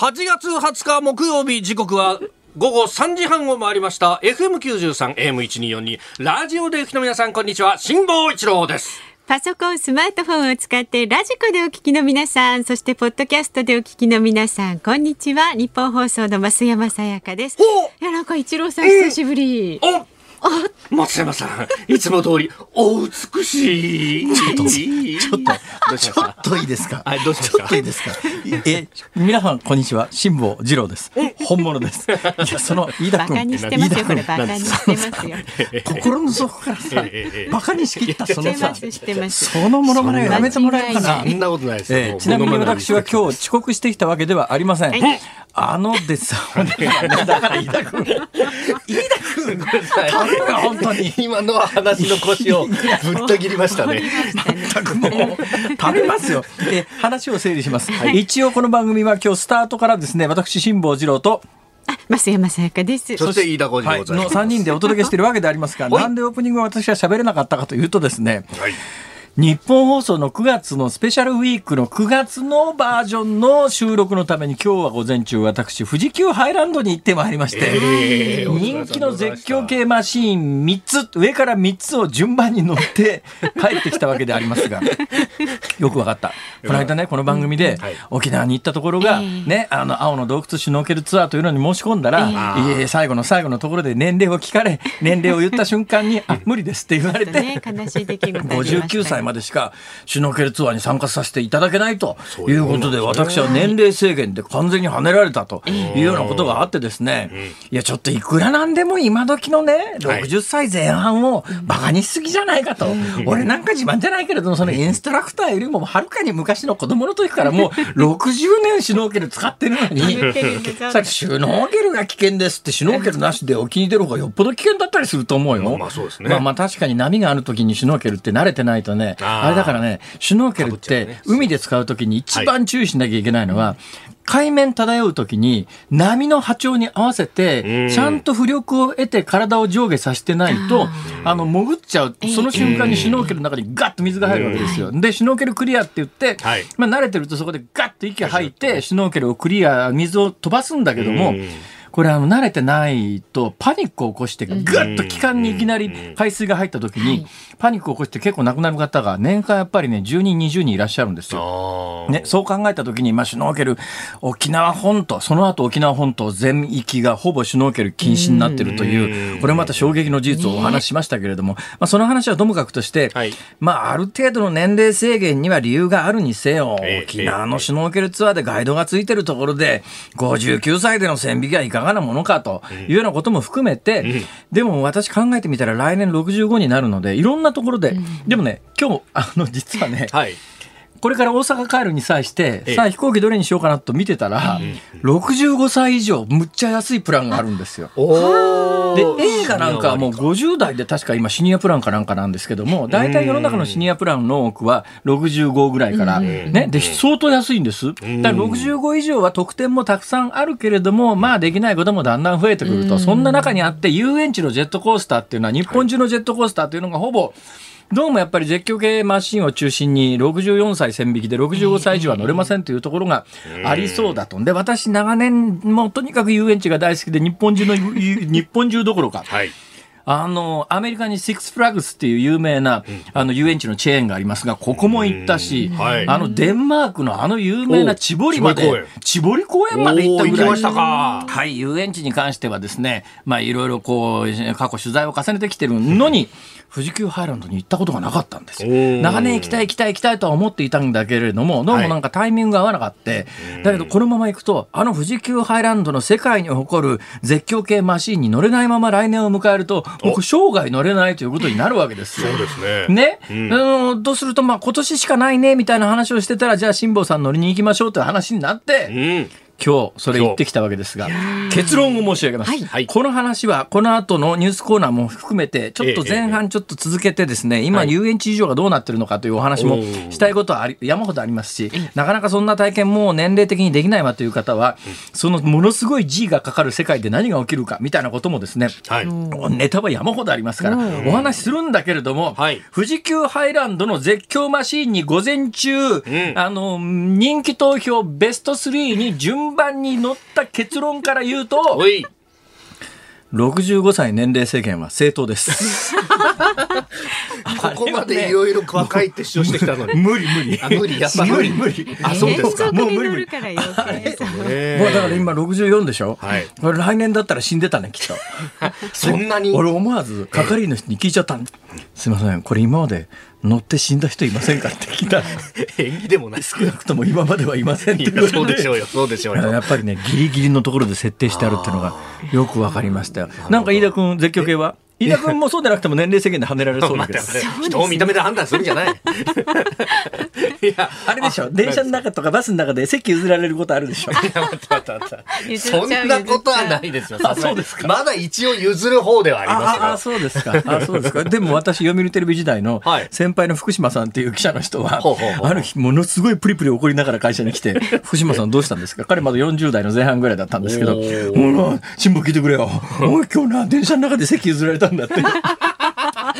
8月20日木曜日時刻は午後3時半を回りました FM93 AM1242 ラジオでお聞きの皆さんこんにちは辛坊一郎ですパソコン、スマートフォンを使ってラジコでお聞きの皆さん、そしてポッドキャストでお聞きの皆さん、こんにちは。日本放送の増山さやかです。いや、なんか一郎さん久しぶり。お松山さんいつも通りお美しいちょっとちょっと、ちょっといいですか。はいどうしちょっといいですか？え、皆さん、こんにちは。辛坊治郎です。本物です。いや、その、飯田君。バカにしてますよ、これバカにしてますよ。心の底からさバカにしきった、そのさ。そのものまねをやめてもらえるかな？そんなことないですちなみに私は今日遅刻してきたわけではありません。はいあのです、だから飯田君。飯田君、本当に。今のは話の腰をぶった切りましたね全くもう食べますよ。え話を整理します。一応この番組は今日スタートからですね、私辛坊治郎とあ、増山さやかです。そして飯田浩二でございます、の3人でお届けしているわけでありますが、はいなんでオープニングは私は喋れなかったかというとですね、はい日本放送の9月のスペシャルウィークの9月のバージョンの収録のために今日は午前中私富士急ハイランドに行ってまいりまして、ええ人気の絶叫系マシーン3つ上から3つを順番に乗って 帰ってきたわけでありますがよくわかった。この間ねこの番組ではい。沖縄に行ったところが、ええ。ねあの青の洞窟シュノーケルツアーというのに申し込んだら、いえ最後の最後のところで年齢を聞かれ年齢を言った瞬間に「あ無理です」って言われて。ね、悲しい出来事ありましたね。59歳までしかシュノーケルツアーに参加させていただけないとういううことで私は年齢制限で完全に跳ねられたというようなことがあってですね。いやちょっといくらなんでも今時のねはい。60歳前半をバカにしすぎじゃないかと。俺なんか自慢じゃないけれどもそのインストラクターよりもはるかに昔の子供の時からもう 60年シュノーケル使ってるのにさっきシュノーケルが危険ですってシュノーケルなしで沖に出る方がよっぽど危険だったりすると思うよ。まあまあ確かに波がある時にシュノーケルって慣れてないとね、あれだからね、シュノーケルってね。海で使う時に一番注意しなきゃいけないのは、海面漂う時に波の波長に合わせうて、ん。ちゃんと浮力を得て体を上下させてないと、あの、潜っちゃう。その瞬間にシュノーケルの中にガッと水が入るわけですよ。で、シュノーケルクリアって言ってはい、まあ慣れてるとそこでガッと息が吐い。て、シュノーケルをクリア、水を飛ばすんだけどもうん、これあの慣れてないとパニックを起こしてガッと気管にいきなり海水が入った時にパニックを起こして結構亡くなる方が年間やっぱりね10人20人いらっしゃるんですよ。ね、そう考えた時に、まあ、シュノーケル、沖縄本島、その後沖縄本島全域がほぼシュノーケル禁止になってるという、これまた衝撃の事実をお話ししましたけれども、まあ、その話はともかくとして、はい。まあ、ある程度の年齢制限には理由があるにせよ、ええ沖縄のシュノーケルツアーでガイドがついてるところで、59歳での線引きはいかがなものかというようなことも含めて、でも私考えてみたら来年65になるので、いろんなところで、でもね、今日、あの、実はね、はいこれから大阪帰るに際してええ、さあ飛行機どれにしようかなと見てたら、65歳以上、むっちゃ安いプランがあるんですよ。おで、映画なんかはもう50代で確か今シニアプランかなんかなんですけども、大体世の中のシニアプランの多くは65ぐらいから、ね、で、相当安いんです。だから65以上は特典もたくさんあるけれども、まあできないこともだんだん増えてくると、そんな中にあって遊園地のジェットコースターっていうのは、日本中のジェットコースターっていうのがほぼ、どうもやっぱり絶叫系マシンを中心に64歳線引きで65歳以上は乗れませんというところがありそうだと。で、私長年もうとにかく遊園地が大好きで日本中の、日本中どころか、はいあの、アメリカにシックスフラッグスっていう有名な、あの、遊園地のチェーンがありますが、ここも行ったし、はい。あの、デンマークのあの有名な千堀まお千堀公園。で、千堀公園まで行ったぐらい。行きましたか。はい、遊園地に関してはですね、まあ、いろいろこう、過去取材を重ねてきてるのに、富士急ハイランドに行ったことがなかったんです。長年行きたい行きたい行きたいとは思っていたんだけれども、どうもなんかタイミングが合わなかった。だけど、このまま行くと、あの富士急ハイランドの世界に誇る絶叫系マシーンに乗れないまま来年を迎えると、僕生涯乗れないということになるわけですよ。そうですね。ね、うんあのどうすると、まあ、今年しかないねみたいな話をしてたら、じゃあ辛坊さん乗りに行きましょうという話になって、うん。今日それ言ってきたわけですが結論を申し上げます、はい。はい。この話はこの後のニュースコーナーも含めてちょっと前半ちょっと続けてですね今はい遊園地事情がどうなってるのかというお話もしたいことはあり山ほどありますしなかなかそんな体験もう年齢的にできないわという方はそのものすごい G がかかる世界で何が起きるかみたいなこともですねはい。ネタは山ほどありますから、お話しするんだけれども、はい。富士急ハイランドの絶叫マシーンに午前中、ん。あの、人気投票ベスト3に順番に乗った結論から言うと、おい。65歳年齢制限は正当です。ここまでいろいろ若いって主張してきたのに。無理無理。あ、無理、やっぱ無理無理。あ、そうですか。もう無理無理もうだから今64でしょ、はいこれ来年だったら死んでたね、きっと。そんなに？俺思わず係員の人に聞いちゃったのすいません、これ今まで乗って死んだ人いませんかって聞いたら。演技でもない。少なくとも今まではいませんってそうでしょうよ、そうでしょうよ。やっぱりねギリギリのところで設定してあるっていうのがよくわかりましたよ。なんか飯田君絶叫系は？飯田君もそうでなくても年齢制限で跳ねられそうだけど。人を見た目で判断するんじゃない。いや、あれでしょ。電車の中とかバスの中で席譲られることあるでしょ。いや待って待って待って。譲っちゃそうんなことはないですよ。そうですか。まだ一応譲る方ではありますあ。そうですか。あそうですか。でも私読売テレビ時代のはい。先輩の福島さんっていう記者の人はある日ものすごいプリプリ怒りながら会社に来て「福島さんどうしたんですか?」彼まだ40代の前半ぐらいだったんですけどおー「もうな辛抱聞いてくれよ。おい今日な電車の中で席譲られたんだ」って。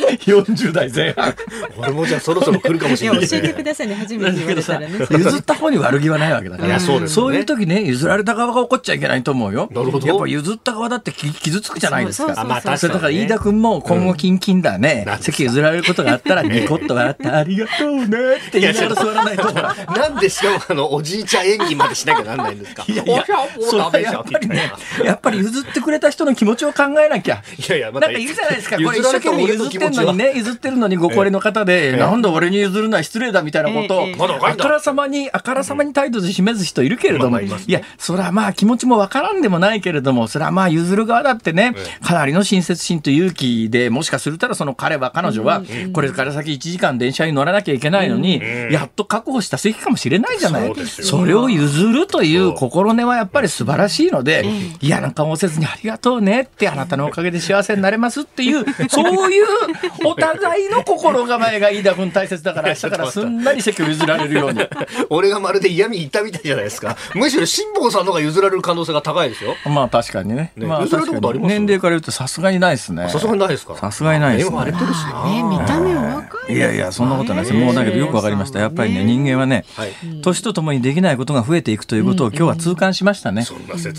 40代前半。俺もじゃあそろそろ来るかもしいれない。ですね。や教えてくださいね。初めて言わだけどされたらね。譲った方に悪気はないわけだから。いやそうですよね。そういう時ね譲られた側が怒っちゃいけないと思うよ。なるほど。やっぱ譲った側だってき傷つくじゃないですかそうそうそう。あまあ確それだからね飯田君も今後キンキンだね、うん。席譲られることがあったらニコッと笑ってありがとうねって言いながら座らないと。なんでしかもあのおじいちゃん演技までしなきゃなんないんですか？いやいやそれはやっぱりね。やっぱり譲ってくれた人の気持ちを考えなきゃ。いやいや、まなんかいるじゃないですか。これ一生懸命譲ってんのにね。ね、譲ってるのにご高齢の方で、なんだ俺に譲るのは失礼だみたいなことを、あからさまに、あからさまに態度で示す人いるけれども、いや、それはまあ気持ちもわからんでもないけれども、それはまあ譲る側だってね、かなりの親切心と勇気で、もしかするたらその彼は彼女は、これから先1時間電車に乗らなきゃいけないのに、やっと確保した席かもしれないじゃない。そうですよ。それを譲るといそうう心根はやっぱり素晴らしいので、嫌な顔をせずにありがとうねって、あなたのおかげで幸せになれますっていう、そういう お互いの心構えが飯田君大切だから、明日からすんなり席を譲られるように。俺がまるで嫌味言ったみたいじゃないですか。むしろ辛坊さんの方が譲られる可能性が高いですよ。まあ確かにね。まあね譲られたことあります？年齢から言うとさすがにないですね。さすがにないですか？さすがにないですねれてるしな。ね見た目は若いいやいや、そんなことないです。もうだけどよくわかりました。やっぱりね、人間はね、はい。年とともにできないことが増えていくということを今日は痛感しましたね。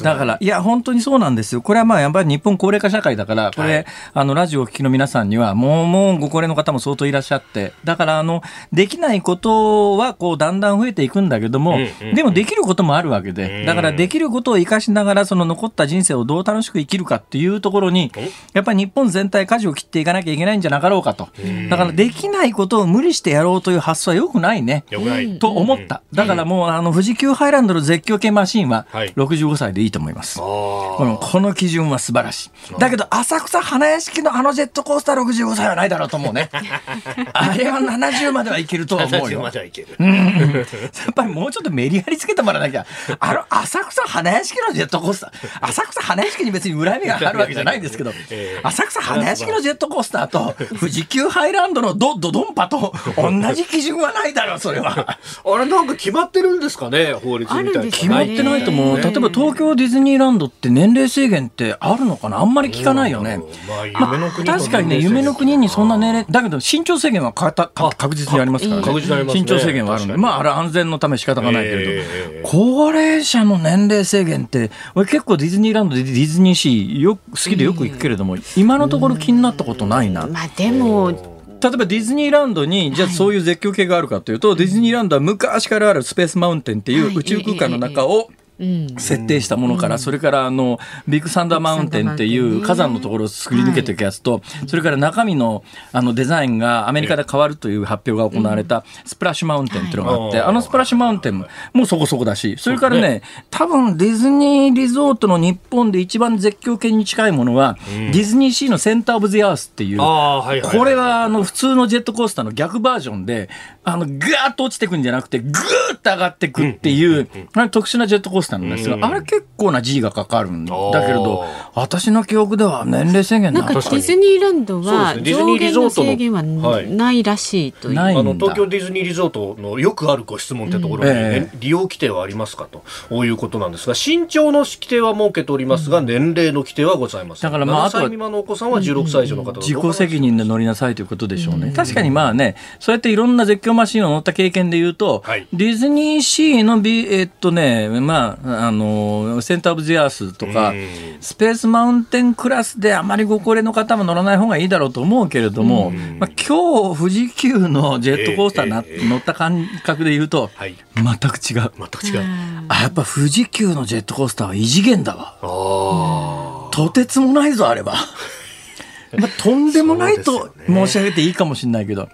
だから、いや、本当にそうなんですよ。これはまあ、やっぱり日本高齢化社会だから、これ、はいあの、ラジオをお聞きの皆さんには、もう、もうご高齢の方も相当いらっしゃって、だから、あの、できないことは、こう、だんだん増えていくんだけども、でもできることもあるわけで、だから、できることを生かしながら、その残った人生をどう楽しく生きるかっていうところに、やっぱり日本全体舵を切っていかなきゃいけないんじゃなかろうかと。だから、できないことを無理してやろうという発想は良くないね。よくない。と思った。だからもう、あの、富士急ハイランドの絶叫系マシンははい、65歳でいいと思います。あこのこの基準は素晴らしい。だけど、浅草花屋敷のあのジェットコースター65歳はないだろうと思うね。あれは70まではいけるとあ。思う70まよ。ではいける。やっぱりもうちょっとメリハリつけてもらわなきゃ。あの、浅草花屋敷のジェットコースター。浅草花屋敷に別に恨みがあるわけじゃないんですけど ええ、浅草花屋敷のジェットコースターと、富士急ハイランドのドドドンパと 同じ基準はないだろう、それは。あれなんか決まってるんですかね、法律みたいな。決まってないと思う。ね例えば東京ディズニーランドって年齢制限ってあるのかな？あんまり聞かないよね。まあ、確かにね、夢の国にそんな年齢、だけど身長制限はかたか確実にありますからね。確実にありますね身長制限はあるんで、まあ、あれ安全のため仕方がないけれど、ええ高齢者の年齢制限って、俺結構ディズニーランドでディズニーシーよく好きでよく行くけれども、今のところ気になったことないな。まあでも例えばディズニーランドに、じゃあそういう絶叫系があるかというと、ディズニーランドは昔からあるスペースマウンテンっていう宇宙空間の中を設定したものから、それからあのビッグサンダーマウンテンっていう火山のところを作り抜けていくやつと、それから中身のあのデザインがアメリカで変わるという発表が行われたスプラッシュマウンテンっていうのがあって、あのスプラッシュマウンテンもそこそこだし、それからね、多分ディズニーリゾートの日本で一番絶叫系に近いものは、ディズニーシーのセンターオブジアースっていう、これはあの普通のジェットコースターの逆バージョンで、あのガーッと落ちてくんじゃなくて、ぐーっと上がってくっていう、特殊なジェットコースターなんですが、あれ結構な G がかかるんだけれど、私の記憶では年齢制限なんかディズニーランドは上限の制限はないらしいという。あの東京ディズニーリゾートのよくあるご質問ってところに、ね利用規定はありますかということなんですが、身長の規定は設けておりますが、年齢の規定はございません。だからまあ、あとは未満のお子さんは16歳以上の方自己責任で乗りなさいということでしょうね。確かにまあね、そうやっていろんな絶叫マシンを乗った経験で言うと、ディズニーシーの、えっとね、まあ、あの、センターオブジアースとか、スペースマウンテンクラスであまりご高齢の方も乗らない方がいいだろうと思うけれども、まあ、今日富士急のジェットコースターな、えー、乗った感覚で言うと、はい、全く違う。全く違う。あ、やっぱ富士急のジェットコースターは異次元だわ。とてつもないぞ、あれば。まあ、とんでもないと申し上げていいかもしれないけど、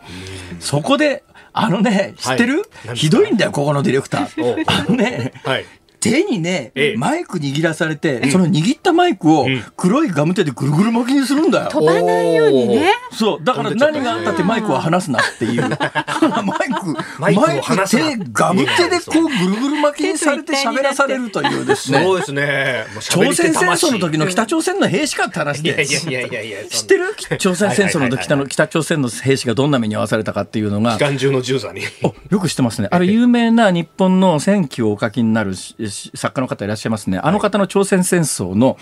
そこで、あのね、知ってる、はい、ひどいんだよ、ここのディレクター。あのね、はい、手にね、ええ、マイク握らされて、うん、その握ったマイクを黒いガム手でぐるぐる巻きにするんだよ。飛ばないようにね。そう、だから何があったってマイクは離すなっていう。マイク、マイク手、ガム手でこうぐるぐる巻きにされて喋らされるというですね。そうですね。朝鮮戦争の時の北朝鮮の兵士かって話で。いやいやいや知ってる朝鮮戦争の時北の北朝鮮の兵士がどんな目に遭わされたかっていうのが。機関銃の銃座に。よく知ってますね。あれ有名な日本の戦記をお書きになる作家の方いらっしゃいますね。あの方の朝鮮戦争の、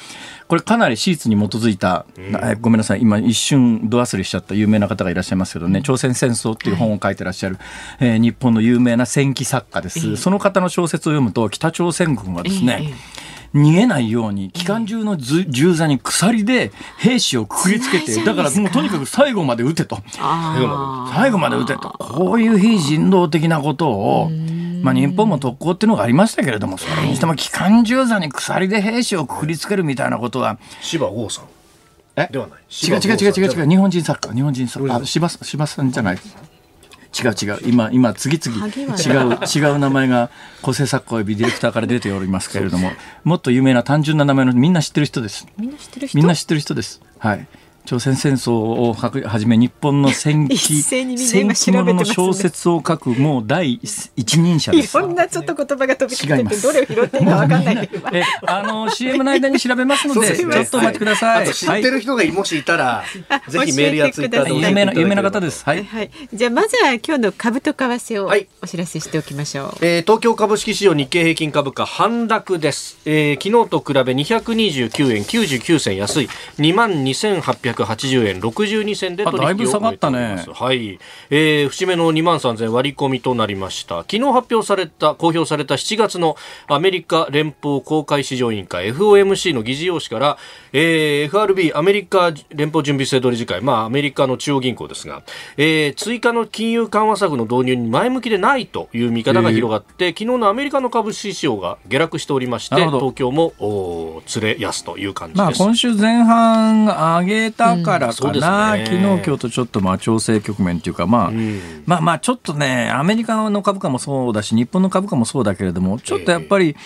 これかなり史実に基づいた、うん、ごめんなさい、今一瞬ド忘れしちゃった有名な方がいらっしゃいますけどね、朝鮮戦争っていう本を書いてらっしゃる、えー、日本の有名な戦記作家です。その方の小説を読むと、北朝鮮軍はですね、逃げないように機関銃の銃座に鎖で兵士をくくりつけてだからもうとにかく最後まで撃てと。最後まで撃てと。こういう非人道的なことをまあ、日本も特攻っていうのがありましたけれどもそれにしても機関銃座に鎖で兵士をくくりつけるみたいなことは。柴剛さん。え？ではない。違う違う違う違う違う。日本人作家日本人作家柴柴さんじゃない。違う違う。今今次々違う違う名前が構成作家およびディレクターから出ておりますけれども もっと有名な単純な名前のみんな知ってる人です。みんな知ってる人？みんな知ってる人です。はい朝鮮戦争をはじめ日本の戦記 戦記ものの小説を書くもう第一人者です。いろんなちょっと言葉が飛び交っててどれを拾っていいかわかんないえあの CM の間に調べますのでちょっとお待ちください。知ってる人がもしいたら、ぜひメールやツイッターで有名な有名な方です。はい。はい。じゃあまずは今日の株と為替をお知らせしておきましょう。はい、えー、東京株式市場日経平均株価反落です。えー、昨日と比べ229円99銭安い2万2880円6 62銭で取引を終えています。ね、はい、えー、節目の2万3000割り込みとなりました。昨日発表された公表された7月のアメリカ連邦公開市場委員会 FOMC の議事要旨から、えー、FRB アメリカ連邦準備制度理事会、まあアメリカの中央銀行ですが、えー、追加の金融緩和策の導入に前向きでないという見方が広がって、えー、昨日のアメリカの株式市場が下落しておりまして、東京もお連れ安という感じです。まあ今週前半上げたからかな。うんな、昨日今日とちょっとまあ調整局面というか、まあ、うん、まあまあちょっとね、アメリカの株価もそうだし、日本の株価もそうだけれども、ちょっとやっぱり、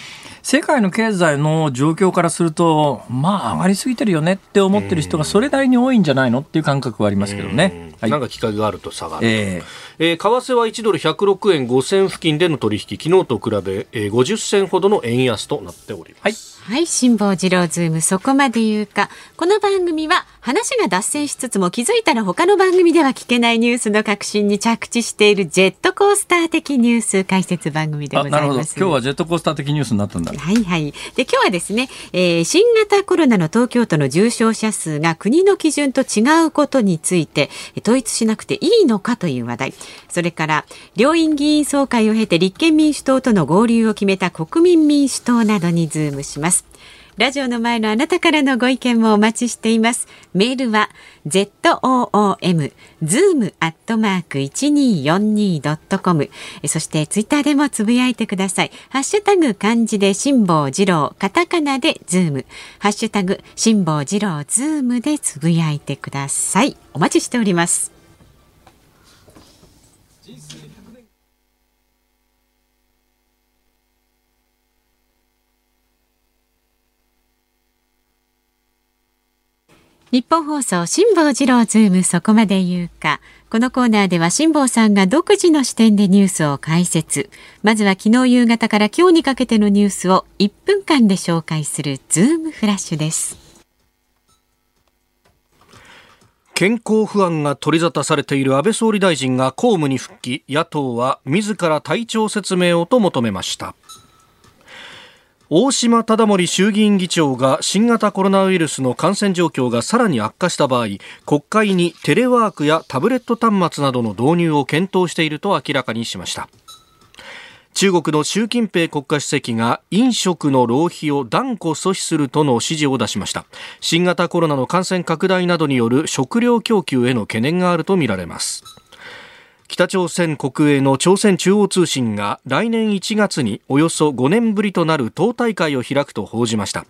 世界の経済の状況からすると、まあ上がりすぎてるよねって思ってる人がそれなりに多いんじゃないのっていう感覚はありますけどね。はい、なんか機会があると下がる。えー、えー、為替は1ドル106円5銭付近での取引、昨日と比べ、えー、50銭ほどの円安となっております。はいはい、辛坊治郎ズームそこまで言うか。この番組は話が脱線しつつも気づいたら他の番組では聞けないニュースの核心に着地しているジェットコースター的ニュース解説番組でございます。今日はジェットコースター的ニュースになったんだ。はいはい。で今日はですね、えー、新型コロナの東京都の重症者数が国の基準と違うことについて統一しなくていいのかという話題。それから両院議員総会を経て立憲民主党との合流を決めた国民民主党などにズームします。ラジオの前のあなたからのご意見もお待ちしています。メールは zoom zoom アットマーク 1242.com そしてツイッターでもつぶやいてください。ハッシュタグ漢字で辛坊治郎、カタカナでズーム、ハッシュタグ辛坊治郎ズームでつぶやいてください。お待ちしております。ニッポン放送辛坊治郎ズームそこまで言うか。このコーナーでは辛坊さんが独自の視点でニュースを解説。まずは昨日夕方から今日にかけてのニュースを1分間で紹介するズームフラッシュです。健康不安が取り沙汰されている安倍総理大臣が公務に復帰。野党は自ら体調説明をと求めました。大島忠盛衆議院議長が新型コロナウイルスの感染状況がさらに悪化した場合国会にテレワークやタブレット端末などの導入を検討していると明らかにしました。中国の習近平国家主席が飲食の浪費を断固阻止するとの指示を出しました。新型コロナの感染拡大などによる食料供給への懸念があるとみられます。北朝鮮国営の朝鮮中央通信が来年1月におよそ5年ぶりとなる党大会を開くと報じました。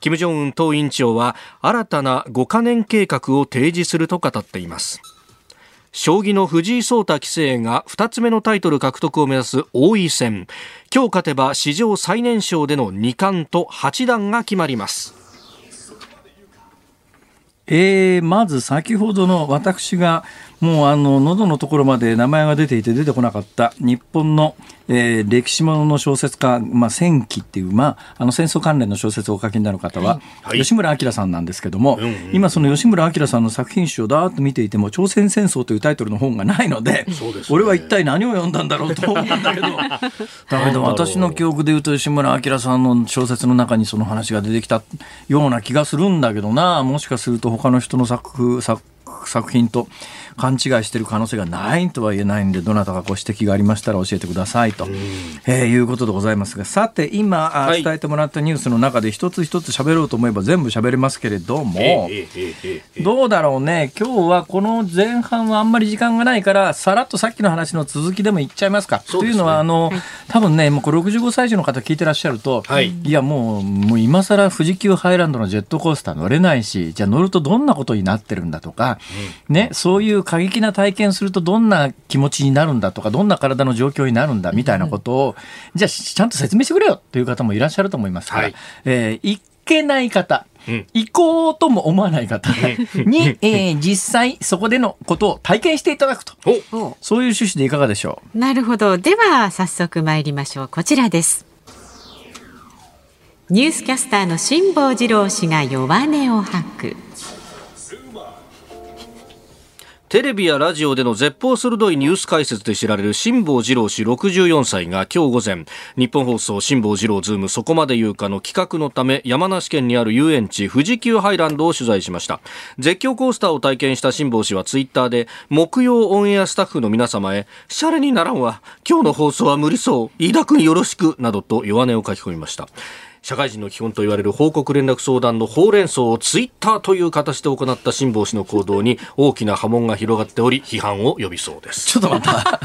金正恩党委員長は新たな5カ年計画を提示すると語っています。将棋の藤井聡太棋聖が2つ目のタイトル獲得を目指す王位戦。今日勝てば史上最年少での2冠と八段が決まります。えー、まず先ほどの私がもうあの喉のところまで名前が出ていて出てこなかった。日本のえー、歴史ものの小説家、まあ、戦記っていう、まあ、あの戦争関連の小説をお書きになる方は、はい、吉村明さんなんですけども、うんうん、今その吉村明さんの作品集をだーっと見ていても朝鮮戦争というタイトルの本がないので、ね、俺は一体何を読んだんだろうと思うんだけど。だけど私の記憶でいうと吉村明さんの小説の中にその話が出てきたような気がするんだけどな。もしかすると他の人の作作作品と勘違いしている可能性がないとは言えないんでどなたかご指摘がありましたら教えてくださいと、えー、いうことでございますがさて今、はい、伝えてもらったニュースの中で一つ一つ喋ろうと思えば全部喋れますけれども、どうだろうね。今日はこの前半はあんまり時間がないからさらっとさっきの話の続きでもいっちゃいますか。すね、というのはあの、多分ねもうこれ65歳以上の方聞いてらっしゃると、はい、いやもうもう今更富士急ハイランドのジェットコースター乗れないしじゃあ乗るとどんなことになってるんだとか、うん、ねそういう過激な体験するとどんな気持ちになるんだとかどんな体の状況になるんだみたいなことを、じゃあちゃんと説明してくれよという方もいらっしゃると思いますから、はい、えー、いけない方、うん、行こうとも思わない方に、えー、実際そこでのことを体験していただくと。そういう趣旨でいかがでしょう？なるほど。では早速参りましょう。こちらです。ニュースキャスターの辛坊治郎氏が弱音を吐くテレビやラジオでの絶望鋭いニュース解説で知られる辛坊治郎氏64歳が今日午前、ニッポン放送辛坊治郎ズームそこまで言うかの企画のため山梨県にある遊園地富士急ハイランドを取材しました。絶叫コースターを体験した辛坊氏はツイッターで、木曜オンエアスタッフの皆様へ、シャレにならんわ。今日の放送は無理そう。飯田くんよろしく。などと弱音を書き込みました。社会人の基本と言われる報告連絡相談のほうれん草をツイッターという形で行った辛坊氏の行動に大きな波紋が広がっており批判を呼びそうです。ちょっと待った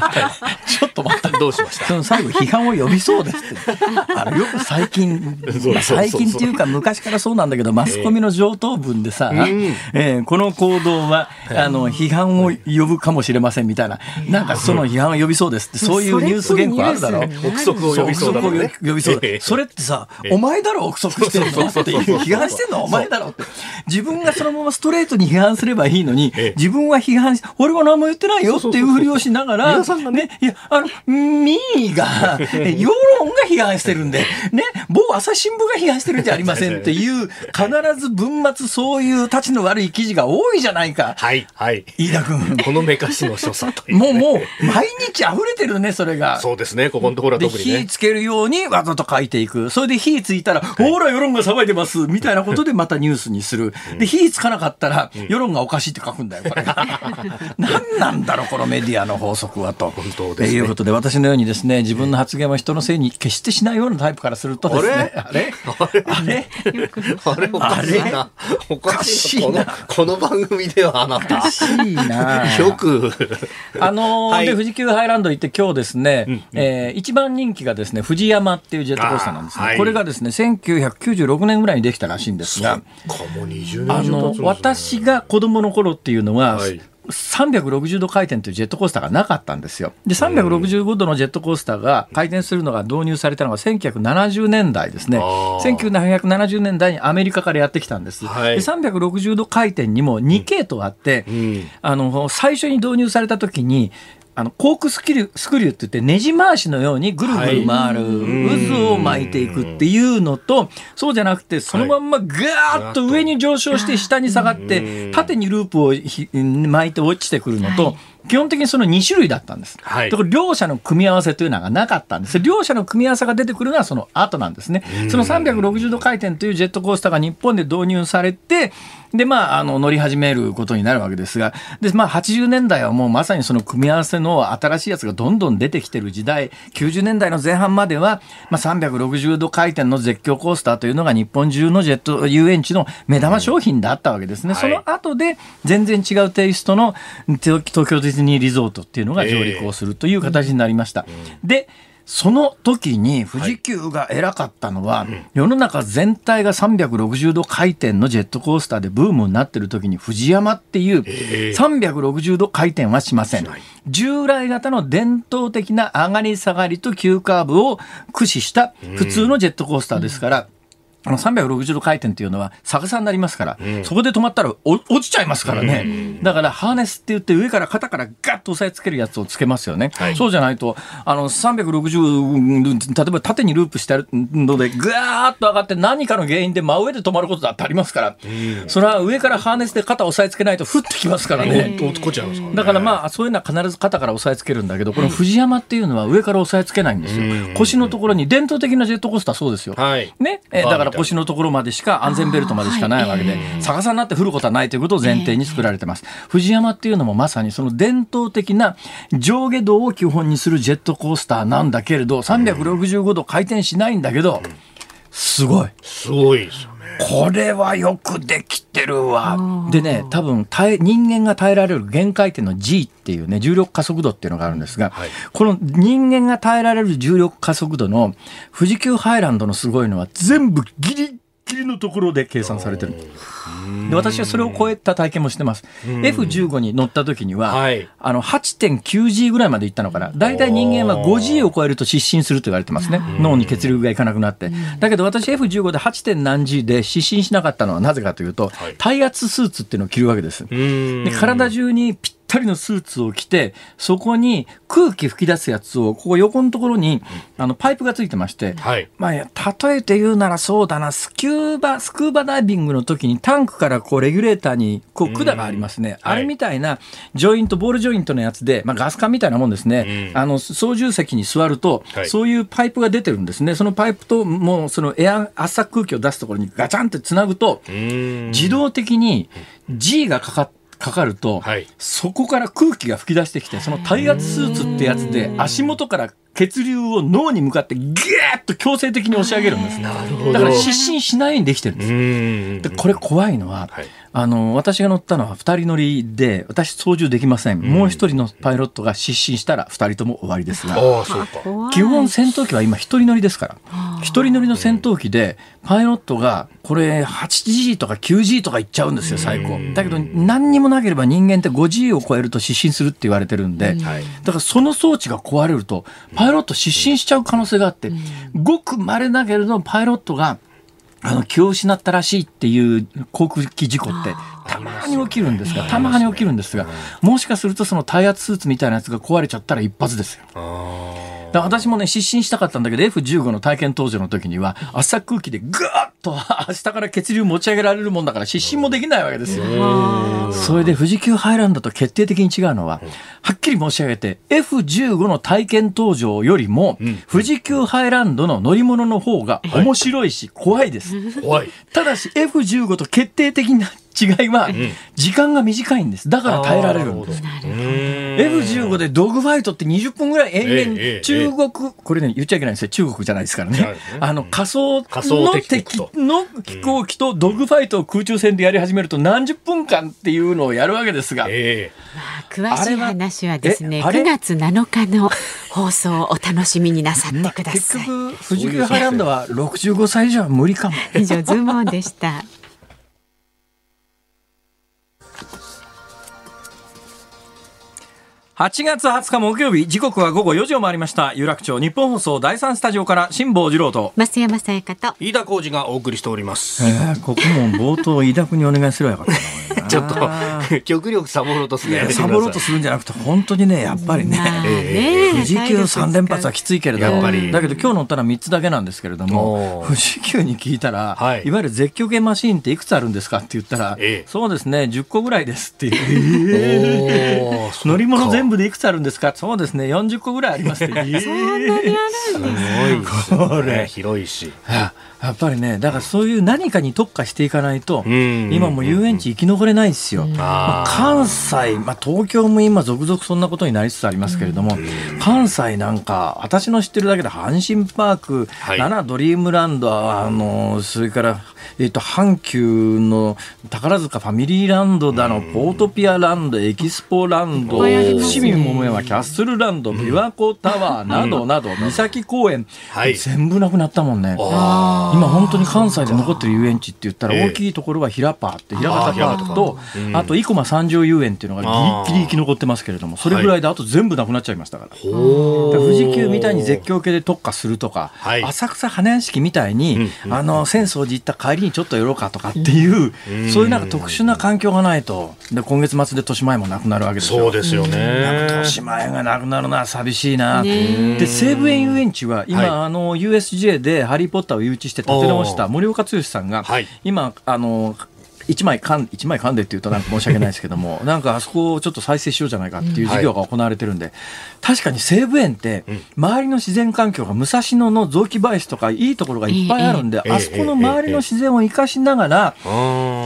ちょっと待ったどうしましたその最後批判を呼びそうですって。あのよく最近最近っていうか昔からそうなんだけどマスコミの上等文でさ、えー、えー、この行動はあの批判を呼ぶかもしれませんみたいな。なんかその批判を呼びそうですってそういうニュース原稿あるだろ憶測を呼びそうだ、ね、呼びそう、それってさ、お前前だろ、憶測してるの？っていう、批判してんの？はお前だろって。自分がそのままストレートに批判すればいいのに、自分は批判し、俺は何も言ってないよっていうふりをしながら、ね、いや、あの、民意が、世論が批判してるんで、ね、某朝日新聞が批判してるんじゃありませんっていう、必ず文末そういう立ちの悪い記事が多いじゃないか。はい、はい。飯田君。このめかしの所作という、もう、もう、毎日溢れてるね、それが。そうですね、ここのところは特にね。火つけるようにわざと書いていく。それで火ついいたら、ほら、世論が騒いでます、みたいなことでまたニュースにする。で、火つかなかったら、世論がおかしいって書くんだよ、これ。何なんだろう、このメディアの法則はと。本当です、ね。いうことで、私のようにですね、自分の発言は人のせいに決してしないようなタイプからするとですね、あれ？あれ？あれ？あれ？おかしいな。おかしいな。この番組ではあなた。おかしいな。よく。あのーで、富士急ハイランド行って今日ですね、うん、えー、一番人気がですね、富士山っていうジェットコースターなんですね。はい、これがですね、1996年ぐらいにできたらしいんですが、あの、私が子供の頃っていうのは、はい360度回転というジェットコースターがなかったんですよ。で、365度のジェットコースターが回転するのが導入されたのが1970年代ですね。1970年代にアメリカからやってきたんです。はい、で360度回転にも2系統あって、うん、あの、最初に導入された時に、あのコークスキルスクリューって言ってねじ回しのようにぐるぐる回る渦を巻いていくっていうのと、そうじゃなくてそのまんまガーッと上に上昇して下に下がって縦にループを巻いて落ちてくるのと、基本的にその2種類だったんです。はい、だから両者の組み合わせというのがなかったんです。両者の組み合わせが出てくるのはその後なんですね。その360度回転というジェットコースターが日本で導入されて、で、まあ、あの、乗り始めることになるわけですが、で、まあ、80年代はもうまさにその組み合わせの新しいやつがどんどん出てきてる時代、90年代の前半までは、まあ、360度回転の絶叫コースターというのが日本中のジェット遊園地の目玉商品だったわけですね。うん、その後で、全然違うテイストの東京ディズニーリゾートっていうのが上陸をするという形になりました。で、その時に富士急が偉かったのは、はい、世の中全体が360度回転のジェットコースターでブームになってる時に藤山っていう360度回転はしません。従来型の伝統的な上がり下がりと急カーブを駆使した普通のジェットコースターですから、うんあの360度回転っていうのは逆さになりますから、うん、そこで止まったら落ちちゃいますからね、うん、だからハーネスって言って上から肩からガッと押さえつけるやつをつけますよね、はい、そうじゃないとあの360例えば縦にループしてるのでぐーっと上がって何かの原因で真上で止まることだってありますから、うん、それは上からハーネスで肩を押さえつけないと降ってきますからね、だからまあそういうのは必ず肩から押さえつけるんだけどこの藤山っていうのは上から押さえつけないんですよ、腰のところに伝統的なジェットコースターそうですよ、はい、ね、えだからから腰のところまでしか安全ベルトまでしかないわけで、逆さになって降ることはないということを前提に作られてます。藤山っていうのもまさにその伝統的な上下動を基本にするジェットコースターなんだけれど、365度回転しないんだけど、すごい。すごいですよこれはよくできてるわ。でね、多分耐え、人間が耐えられる限界点の G っていうね、重力加速度っていうのがあるんですが、はい、この人間が耐えられる重力加速度の富士急ハイランドのすごいのは全部ギリギリのところで計算されてる。で私はそれを超えた体験もしてます。F15 に乗った時には、はい、あの 8.9G ぐらいまでいったのかな。大体人間は 5G を超えると失神すると言われてますね。脳に血流がいかなくなって。だけど私 F15 で 8. 何 G で失神しなかったのはなぜかというと、はい、耐圧スーツっていうのを着るわけです。で体中にぴったりのスーツを着て、そこに空気吹き出すやつを、ここ横のところに、あの、パイプがついてまして、はい、まあ、例えて言うならそうだな、スキューバ、スクーバダイビングの時にタンクからこう、レギュレーターに、こう、管がありますね。あれみたいな、ジョイント、ボールジョイントのやつで、まあ、ガス管みたいなもんですね。あの、操縦席に座ると、そういうパイプが出てるんですね。そのパイプと、もう、そのエア、圧搾空気を出すところにガチャンってつなぐと、自動的に G がかかって、かかると、はい、そこから空気が吹き出してきてその耐圧スーツってやつで足元から血流を脳に向かってギューッと強制的に押し上げるんです。だから失神しないようにできてるんです。でこれ怖いのは、はい、あの私が乗ったのは2人乗りで私操縦できません。もう1人のパイロットが失神したら2人とも終わりですが。基本戦闘機は今1人乗りですから。1人乗りの戦闘機でパイロットがこれ 8G とか 9G とかいっちゃうんですよ最高。だけど何にもなければ人間って 5G を超えると失神するって言われてるんで、だからその装置が壊れるとパイロット失神しちゃう可能性があって、ごく稀だけれどパイロットがあの気を失ったらしいっていう航空機事故ってたまに起きるんですが、たまに起きるんですが、もしかするとその耐圧スーツみたいなやつが壊れちゃったら一発ですよ。だ私もね、失神したかったんだけど、F15 の体験登場の時には、朝空気でぐーっと 下から血流持ち上げられるもんだから失神もできないわけですよ。それで富士急ハイランドと決定的に違うのは、はっきり申し上げて、F15 の体験登場よりも、富士急ハイランドの乗り物の方が面白いし、怖いです。怖い。ただし F15 と決定的な違いは、時間が短いんです。だから耐えられるんです。F15 でドッグファイトって20分ぐらい延々、中国、これね、言っちゃいけないんですよ。中国じゃないですからね。あの、仮想の敵の飛行機とドッグファイトを空中戦でやり始めると何十分間っていうのをやるわけですが。詳しい話はですね、9月7日の放送をお楽しみになさってください。結局、富士急ハイランドは65歳以上は無理かも。以上、ズームオンでした。8月20日木曜日時刻は午後4時を回りました。有楽町日本放送第三スタジオから辛坊治郎と増山さやかと。飯田浩二がお送りしております、えー、ここも冒頭飯田君にお願いすればよかったちょっと 極力サボろうとする。サボろうとするんじゃなくて本当にねやっぱりね,、えー、富士急3連発はきついけれどもだけど今日乗ったら3つだけなんですけれども富士急に聞いたら、はい、いわゆる絶叫系マシーンっていくつあるんですかって言ったら、えー、そうですね10個ぐらいですっていう、えー、乗り物全部でいくつあるんですか？そうですね40個ぐらいありますって。すごいこれ。広いし。やっぱりねだからそういう何かに特化していかないと今も遊園地生き残れないですよ、まあ、関西、まあ、東京も今続々そんなことになりつつありますけれども関西なんか私の知ってるだけで阪神パーク、はい、奈良ドリームランドあのそれからえっと、阪急の宝塚ファミリーランドだの、ポートピアランド、エキスポランド、伏見桃山キャッスルランド、琵琶湖タワーなどなど、三崎公園、全部なくなったもんね。今本当に関西で残ってる遊園地って言ったら、大きいところは平パーって、平方パークと、あと、生駒三条遊園っていうのがギリギリ生き残ってますけれども、それぐらいであと全部なくなっちゃいましたから。富士急みたいに絶叫系で特化するとか、浅草花屋敷みたいに、あの、浅草寺行った帰りにちょっと寄ろうかとかっていう、そういうなんか特殊な環境がないと、で今月末で豊島園もなくなるわけですよ。そうですよね。豊島園がなくなるのは寂しいな。で西武園遊園地は今、はい、あの USJ でハリー・ポッターを誘致して建て直した森岡剛さんが、はい、今あの1枚かん1枚噛んでって言うとなんか申し訳ないですけども なんかあそこをちょっと再生しようじゃないかっていう事業が行われてるんで、はい、確かに西武園って周りの自然環境が武蔵野の雑木林とかいいところがいっぱいあるんで、あそこの周りの自然を生かしながら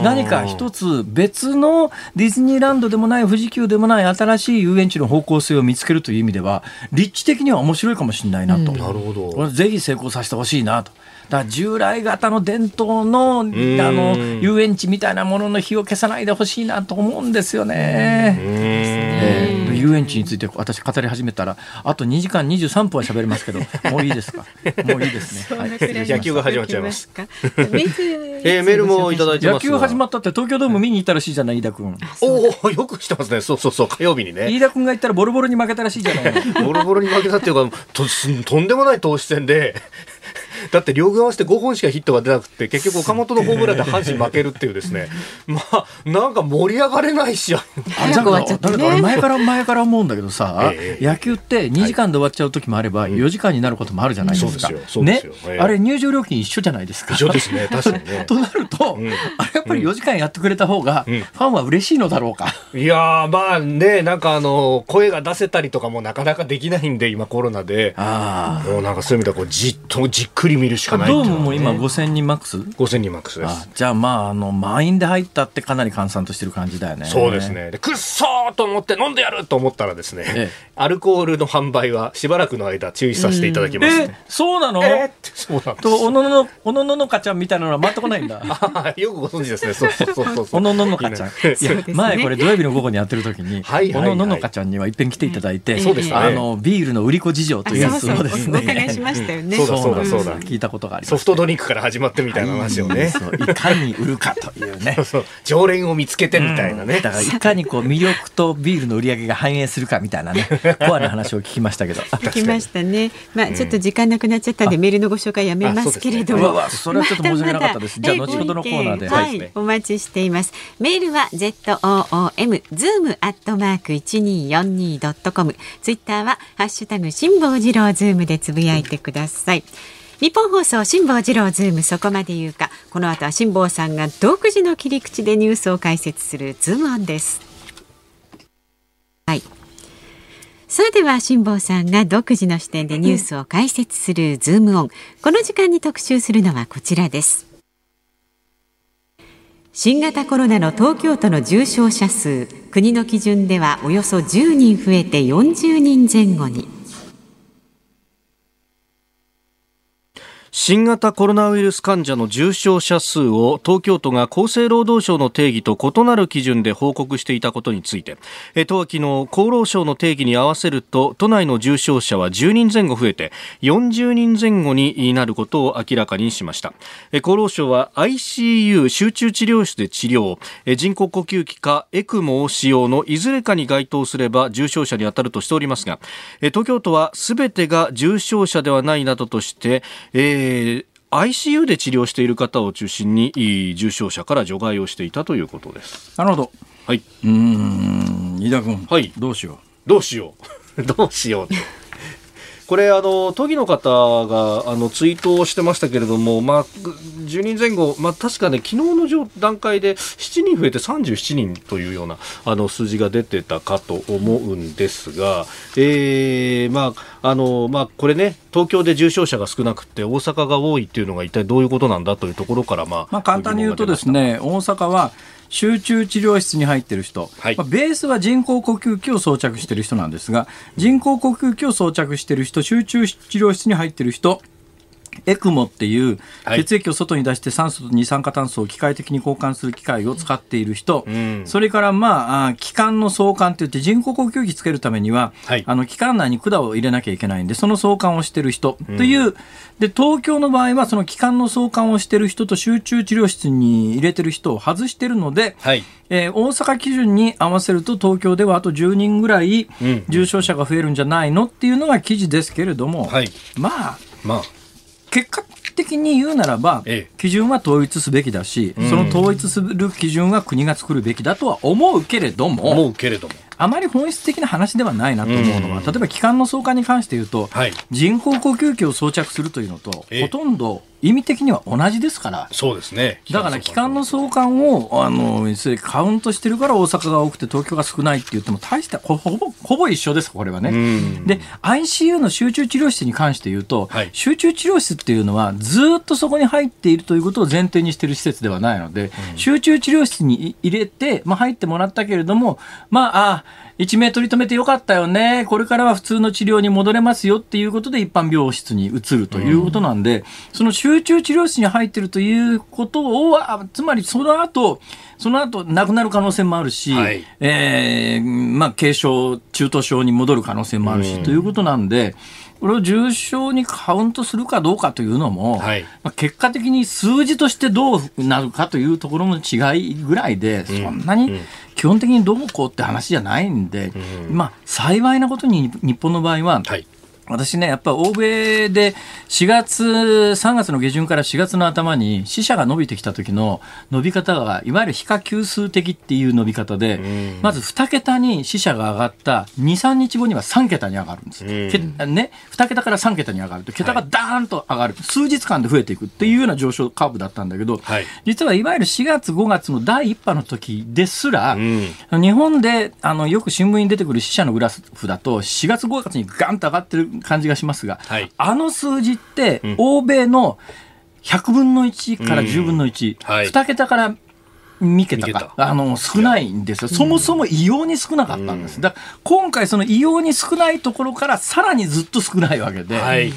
何か一つ別のディズニーランドでもない富士急でもない新しい遊園地の方向性を見つけるという意味では立地的には面白いかもしれないなと、なるほど。ぜひ成功させてほしいなと。だ従来型の伝統のあの遊園地みたいなものの火を消さないでほしいなと思うんですよね。えー、遊園地について私語り始めたらあと2時間23分は喋れますけど もういいですか？もういいですね。はい、野球が始まっちゃいます。えー、メールもいただいて野球始まったって東京ドーム見に行ったらしいじゃない飯田君。おおよくしてますね。そうそうそう火曜日にね。飯田君が言ったらボロボロに負けたらしいじゃない。ボロボロに負けたっていうかととんでもない投手戦で。だって両軍合わせて5本しかヒットが出なくて結局岡本のホームランで阪神負けるっていうですね。まあなんか盛り上がれない試合。早く終わっちゃったね。前から前から思うんだけどさ、えー、野球って2時間で終わっちゃう時もあれば4時間になることもあるじゃないですか、うん、ね、えー、あれ入場料金一緒じゃないですか。一緒ですね 確かにね。となると、うん、あれやっぱり4時間やってくれた方が、ファンは嬉しいのだろうか、いやまあねなんかあの声が出せたりとかもなかなかできないんで今コロナで。あもうなんかそういう意味ではこうじっとじっくり見るしかないドームも今5000人マックス ?5000 人マックスです。じゃあまああの満員で入ったってかなり閑散としてる感じだよね。そうですね。でくっそーと思って飲んでやると思ったらですね、ええ、アルコールの販売はしばらくの間注意させていただきます、ね、えそうなの、えー、そうなんとおのののおのののかちゃんみたいなのは全くないんだ。よくご存知ですね。そうそうそうそう。おのののかちゃん。いや、前これ土曜日の午後にやってる時に、はいはいはい、おのののかちゃんにはいっぺん来ていただいて、そうです、ね、あのビールの売り子事情というやつをですね。お伺いしましたよね。そうだそうだそうだ聞いたことがあります、ソフトドリンクから始まってみたいな話をね、い、かに売るかというね。常連を見つけてみたいなね、だからい。かにこう魅力とビールの売り上げが反映するかみたいなね コアな話を聞きましたけど。聞きましたね。まあちょっと時間なくなっちゃったんで、メールのご紹介やめますけれども、それはちょっと申し訳なかったです、じゃあ後ほどのコーナーで、はい、お待ちしています。メールは ZOOM zoom アットマーク一二四二ドットコム。ツイッターはハッシュタグ辛坊治郎ズームでつぶやいてください。日本放送辛坊治郎ズームそこまで言うか。この後は辛坊さんが独自の切り口でニュースを解説するズームオンです。はい。それでは辛坊さんが独自の視点でニュースを解説するズームオン。この時間に特集するのはこちらです。新型コロナの東京都の重症者数国の基準ではおよそ10人増えて40人前後に。新型コロナウイルス患者の重症者数を東京都が厚生労働省の定義と異なる基準で報告していたことについて都は昨日厚労省の定義に合わせると都内の重症者は10人前後増えて40人前後になることを明らかにしました。厚労省は ICU 集中治療室で治療。人工呼吸器か ECMO を使用のいずれかに該当すれば重症者に当たるとしておりますが東京都は全てが重症者ではないなどとして、えーえー ICU で治療している方を中心に重症者から除外をしていたということです。なるほど。はい。うん、飯田君。はい。どうしよう。どうしよう。どうしよう。これあの都議の方があのツイートをしてましたけれども、まあ、10人前後、まあ、確かね昨日の段階で7人増えて37人というようなあの数字が出てたかと思うんですが、えーまああのまあ、これね東京で重症者が少なくて大阪が多いっていうのが一体どういうことなんだというところから、まあ、まあ簡単に言うとですね大阪は集中治療室に入っている人、はい、まあ、ベースは人工呼吸器を装着している人なんですが人工呼吸器を装着している人集中治療室に入っている人エクモっていう血液を外に出して酸素と二酸化炭素を機械的に交換する機械を使っている人、うん、それからまあ気管の相関といって人工呼吸器つけるためには、はい、あの気管内に管を入れなきゃいけないんでその相関をしている人。という、うん、で東京の場合はその気管の相関をしている人と集中治療室に入れてる人を外してるので、はい、えー、大阪基準に合わせると東京ではあと10人ぐらい重症者が増えるんじゃないのっていうのが記事ですけれども、はい、まあまあ結果的に言うならば、基準は統一すべきだし、その統一する基準は国が作るべきだとは思うけれども、思うけれども。あまり本質的な話ではないなと思うのは、例えば気管の相関に関して言うと、はい、人工呼吸器を装着するというのと、ほとんど意味的には同じですから。そうですね。だから機関の相関を、あの、カウントしてるから大阪が多くて東京が少ないって言っても、大してほぼ、ほぼ一緒です、これはね。で、ICU の集中治療室に関して言うと、はい、集中治療室っていうのは、ずっとそこに入っているということを前提にしている施設ではないので、うん、集中治療室に入れて、まあ入ってもらったけれども、まあ、あ一命取り留めてよかったよね、これからは普通の治療に戻れますよっていうことで一般病室に移るということなんで、うん、その集中治療室に入ってるということを、つまりその後、その後亡くなる可能性もあるし、はい、えー、まあ、軽症、中等症に戻る可能性もあるし、うん、ということなんで、これを重症にカウントするかどうかというのも、はい、まあ、結果的に数字としてどうなるかというところの違いぐらいで、そんなに基本的にどうこうって話じゃないんで、うん、まあ、幸いなことに日本の場合は、はい私ね、やっぱ欧米で4月、3月の下旬から4月の頭に死者が伸びてきた時の伸び方が、いわゆる非可級数的っていう伸び方で、まず2桁に死者が上がった。2、3日後には3桁に上がるんです。ね、2桁から3桁に上がると、桁がダーンと上がる、数日間で増えていくっていうような上昇カーブだったんだけど、はい、実はいわゆる4月、5月の第1波の時ですら、日本であのよく新聞に出てくる死者のグラフだと、4月、5月にガンと上がってる感じがしますが、はい、あの数字って、欧米の100分の1から10分の1、うん。はい、2桁から三桁か。あの少ないんですよ、そもそも異様に少なかったんです、だから今回、その異様に少ないところからさらにずっと少ないわけで、はい、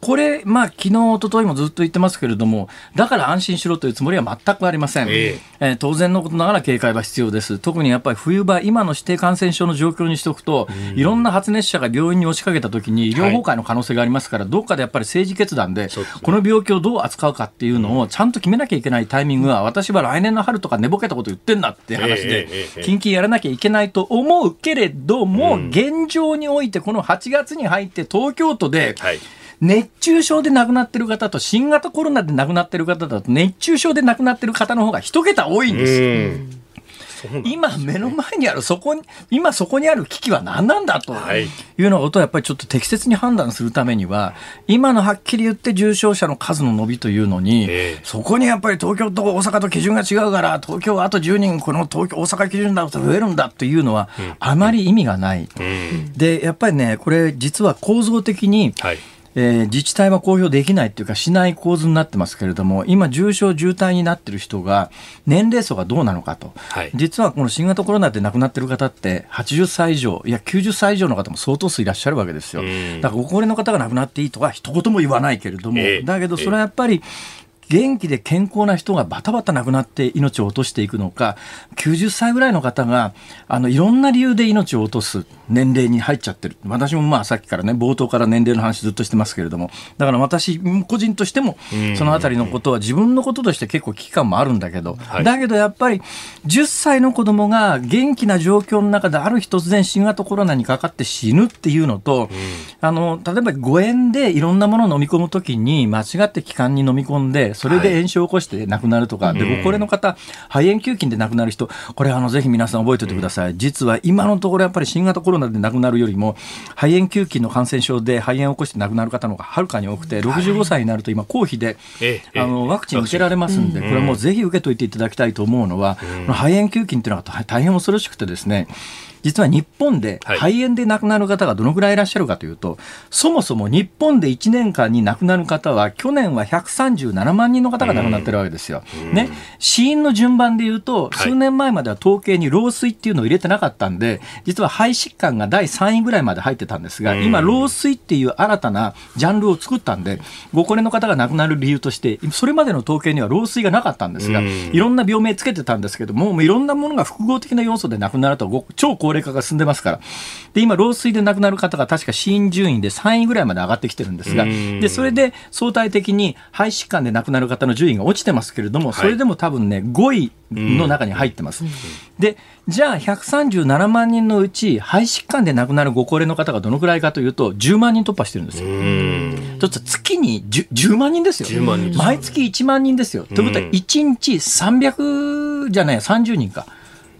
これ、まあ昨日一昨日もずっと言ってますけれども、だから安心しろというつもりは全くありません、えー、えー、当然のことながら警戒は必要です、特にやっぱり冬場、今の指定感染症の状況にしておくと、いろんな発熱者が病院に押しかけたときに、医療崩壊の可能性がありますから、はい、どっかでやっぱり政治決断で、この病気をどう扱うかっていうのをちゃんと決めなきゃいけないタイミングは、私は来年の春とか寝ぼけたこと言ってんだって話で、近々やらなきゃいけないと思うけれども、現状において、この8月に入って東京都で、はい熱中症で亡くなってる方と新型コロナで亡くなってる方だと熱中症で亡くなってる方の方が一桁多いんですよ。今目の前にあるそこに今そこにある危機は何なんだというようなことをやっぱりちょっと適切に判断するためには今のはっきり言って重症者の数の伸びというのに、そこにやっぱり東京と大阪と基準が違うから東京はあと10人この東京大阪基準だと増えるんだというのはあまり意味がない。でやっぱりねこれ実は構造的に、はいえー、自治体は公表できないっていうかしない構図になってますけれども今重症重体になってる人が年齢層がどうなのかと、はい、実はこの新型コロナで亡くなってる方って80歳以上いや90歳以上の方も相当数いらっしゃるわけですよ。だからご高齢の方が亡くなっていいとは一言も言わないけれども、えー、だけどそれはやっぱり、元気で健康な人がバタバタ亡くなって命を落としていくのか、90歳ぐらいの方が、あの、いろんな理由で命を落とす年齢に入っちゃってる。私もまあさっきからね、冒頭から年齢の話ずっとしてますけれども、だから私個人としても、そのあたりのことは自分のこととして結構危機感もあるんだけど、はい、だけどやっぱり、10歳の子供が元気な状況の中である日突然新型コロナにかかって死ぬっていうのと、あの、例えば誤嚥でいろんなものを飲み込むときに間違って気管に飲み込んで、それで炎症を起こして亡くなるとか、はい、でご高齢の方、肺炎球菌で亡くなる人、これあのぜひ皆さん覚えておいてください、実は今のところやっぱり新型コロナで亡くなるよりも、肺炎球菌の感染症で肺炎を起こして亡くなる方の方がはるかに多くて、65歳になると今、公費で、あのワクチン受けられますんで、これはもうぜひ受けといていただきたいと思うのは、肺炎球菌っていうのは大変恐ろしくてですね、実は日本で肺炎で亡くなる方がどのぐらいいらっしゃるかというと、はい、そもそも日本で1年間に亡くなる方は、去年は137万人の方が亡くなってるわけですよ。ね、死因の順番で言うと、数年前までは統計に老衰っていうのを入れてなかったんで、実は肺疾患が第3位ぐらいまで入ってたんですが、今、老衰っていう新たなジャンルを作ったんで、ご高齢の方が亡くなる理由として、それまでの統計には老衰がなかったんですが、いろんな病名つけてたんですけども、もういろんなものが複合的な要素で亡くなると、超高齢化が進んでますから。で、今、老衰で亡くなる方が確か死因順位で3位ぐらいまで上がってきてるんですが、で、それで相対的に肺疾患で亡くなる方の順位が落ちてますけれども、それでも多分ね、5位の中に入ってます。で、じゃあ137万人のうち、肺疾患で亡くなるご高齢の方がどのくらいかというと、10万人突破してるんですよ。ちょっと月に 10, 10万人ですよ。毎月1万人ですよ。ということは、1日300じゃない、30人か。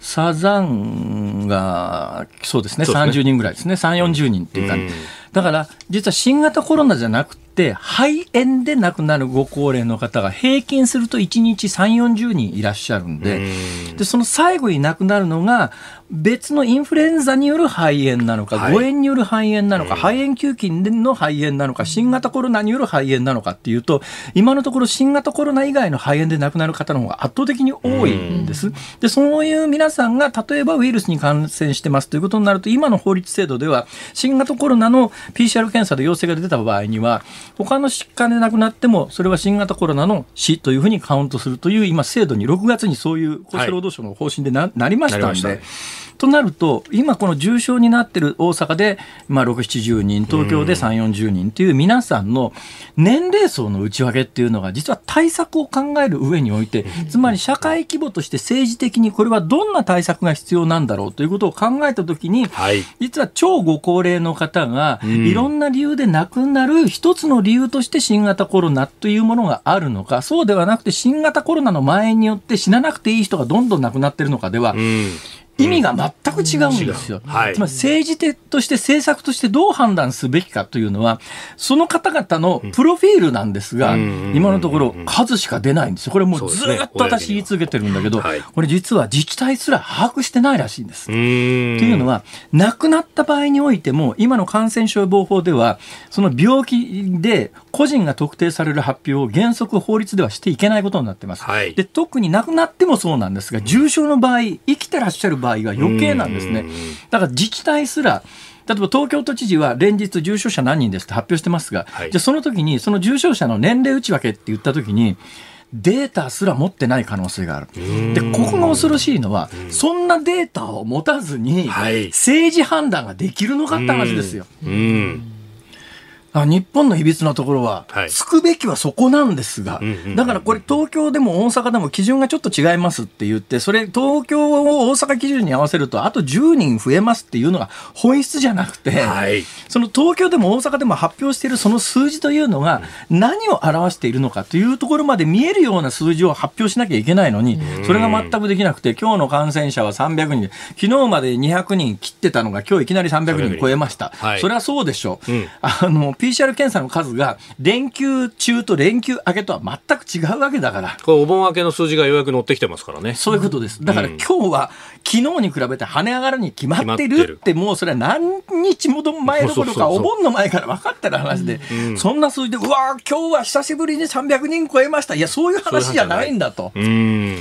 サザンが、そうですね、すね。30人ぐらいですね、3、40人っていう感じ。だから、実は新型コロナじゃなくて、肺炎で亡くなるご高齢の方が平均すると1日3、40人いらっしゃるんで、で、その最後に亡くなるのが、別のインフルエンザによる肺炎なのか、はい、誤嚥による肺炎なのか、肺炎球菌の肺炎なのか、新型コロナによる肺炎なのかっていうと、今のところ新型コロナ以外の肺炎で亡くなる方の方が圧倒的に多いんです。で、そういう皆さんが例えばウイルスに感染してますということになると、今の法律制度では、新型コロナの PCR 検査で陽性が出た場合には、他の疾患で亡くなっても、それは新型コロナの死というふうにカウントするという、今制度に6月にそういう厚生労働省の方針でなはい、なりましたんで、となると、今この重症になってる大阪で、まあ、6、70人、東京で3、40人っていう皆さんの年齢層の内訳っていうのが、実は対策を考える上において、つまり社会規模として政治的にこれはどんな対策が必要なんだろうということを考えたときに、はい、実は超ご高齢の方が、いろんな理由で亡くなる一つの理由として新型コロナというものがあるのか、そうではなくて新型コロナの前によって死ななくていい人がどんどん亡くなってるのかでは、意味が全く違うんですよ。はい、つまり政治的として政策としてどう判断すべきかというのは、その方々のプロフィールなんですが、今のところ数しか出ないんですよ。これもうずっと私言い続けてるんだけど、これ実は自治体すら把握してないらしいんです。というのは、亡くなった場合においても、今の感染症予防法では、その病気で個人が特定される発表を原則法律ではしていけないことになってます。はい、で特に亡くなってもそうなんですが、重症の場合、生きてらっしゃる場合が余計なんですね。だから自治体すら例えば東京都知事は連日重症者何人ですって発表してますが、はい、じゃあその時にその重症者の年齢内訳って言った時にデータすら持ってない可能性がある。で、ここが恐ろしいのは、そんなデータを持たずに、政治判断ができるのかって話ですよ。うん。あ日本のいびつなところは、はい、つくべきはそこなんですが、だからこれ、東京でも大阪でも基準がちょっと違いますって言って、それ、東京を大阪基準に合わせると、あと10人増えますっていうのが本質じゃなくて、はい、その東京でも大阪でも発表しているその数字というのが、何を表しているのかというところまで見えるような数字を発表しなきゃいけないのに、それが全くできなくて、今日の感染者は300人、昨日まで200人切ってたのが、今日いきなり300人。超えました。はい、それはそうでしょう。うん、あの PCR 検査の数が連休中と連休明けとは全く違うわけだから。これお盆明けの数字がようやく乗ってきてますからね。そういうことです。だから今日は昨日に比べて跳ね上がるに決まってるってもうそれは何日も前どころかお盆の前から分かってる話で、そんな数字でうわ今日は久しぶりに300人超えましたいやそういう話じゃないんだと。うん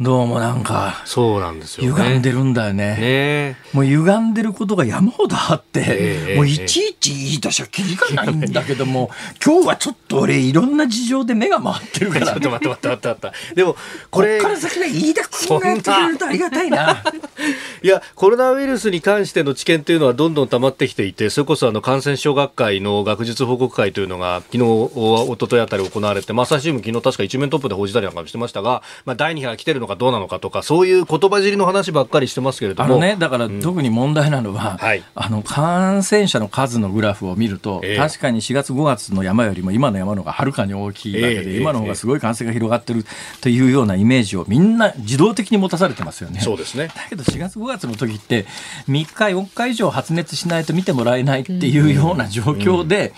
どうもなんか、そうなんですよ、ね、歪んでるんだよね。ねもう歪んでることが山ほどあって、えー、もういちいち言い出しはきりがないんだけども、今日はちょっと俺いろんな事情で目が回ってるから。ちょっと待って待って待って待って。でも、これ。こっから先は飯田君がやってくれるとありがたいな。いや、コロナウイルスに関しての知見というのはどんどん溜まってきていて、それこそあの感染症学会の学術報告会というのが昨日、おとといあたり行われて、まあ、朝日新聞昨日確か一面トップで報じたりなんかもしてましたが、まあ、第2波が来てるのかどうなのかとか、そういう言葉尻の話ばっかりしてますけれども。あのね、だから特に問題なのは、うんはい、あの感染者の数のグラフを見ると、えー、確かに4月5月の山よりも今の山の方がはるかに大きいわけで、えー、今の方がすごい感染が広がってるというようなイメージをみんな自動的に持たされてますよね。そうですね。だけど4月5月の時って3日4日以上発熱しないと見てもらえないっていうような状況で、うんうん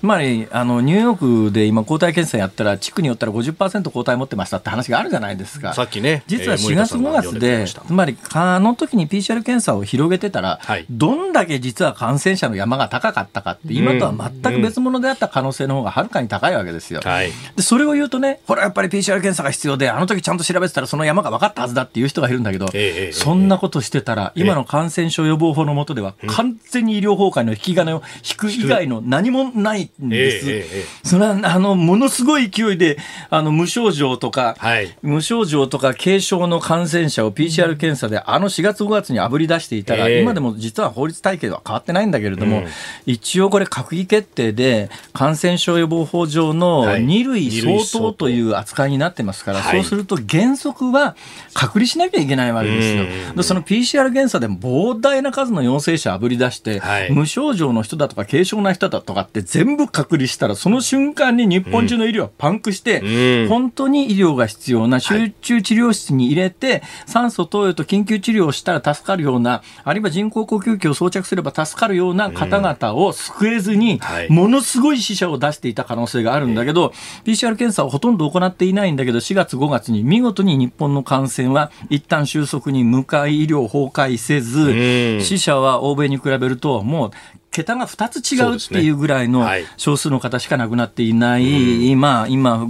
つまりあのニューヨークで今、抗体検査やったら、地区によったら50%抗体持ってましたって話があるじゃないですか、さっきね、実は4月、5月で、つまりあの時に PCR 検査を広げてたら、はい、どんだけ実は感染者の山が高かったかって、今とは全く別物であった可能性の方がはるかに高いわけですよ。はい、でそれを言うとね、これはやっぱり PCR 検査が必要で、あの時ちゃんと調べてたら、その山が分かったはずだっていう人がいるんだけど、えー、そんなことしてたら、今の感染症予防法の下では、完全に医療崩壊の引き金を引く以外の何もないんです。えーそれはあのものすごい勢いであの無症状とか、はい、無症状とか軽症の感染者を PCR 検査であの4月5月にあぶり出していたら、えー、今でも実は法律体系は変わってないんだけれども、うん、一応これ閣議決定で感染症予防法上の2類相当。という扱いになってますから、はい、そうすると原則は隔離しなきゃいけないわけですよ。でその PCR 検査でも膨大な数の陽性者あぶり出して、はい、無症状の人だとか軽症な人だとかって全部隔離したらその瞬間に日本中の医療はパンクして、うん、本当に医療が必要な集中治療室に入れて、はい、酸素投与と緊急治療をしたら助かるような、あるいは人工呼吸器を装着すれば助かるような方々を救えずに、ものすごい死者を出していた可能性があるんだけど、PCR 検査をほとんど行っていないんだけど、4月5月に見事に日本の感染は一旦収束に向かい、医療崩壊せず、死者は欧米に比べると、もう桁が2つ違うっていうぐらいの少数の方しか亡くなっていない、ねはい、今、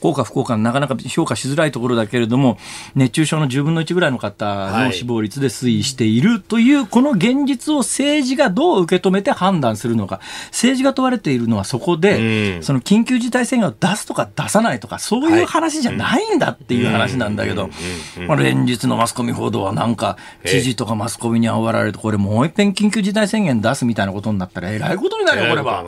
効果不効果なかなか評価しづらいところだけれども、熱中症の10分の1ぐらいの方の死亡率で推移しているという、この現実を政治がどう受け止めて判断するのか、政治が問われているのはそこで、その緊急事態宣言を出すとか出さないとか、そういう話じゃないんだっていう話なんだけど、まあ、連日のマスコミ報道はなんか、知事とかマスコミに煽られると、これもう一遍緊急事態宣言出すみたいなことになったらえらいことになるよこれは。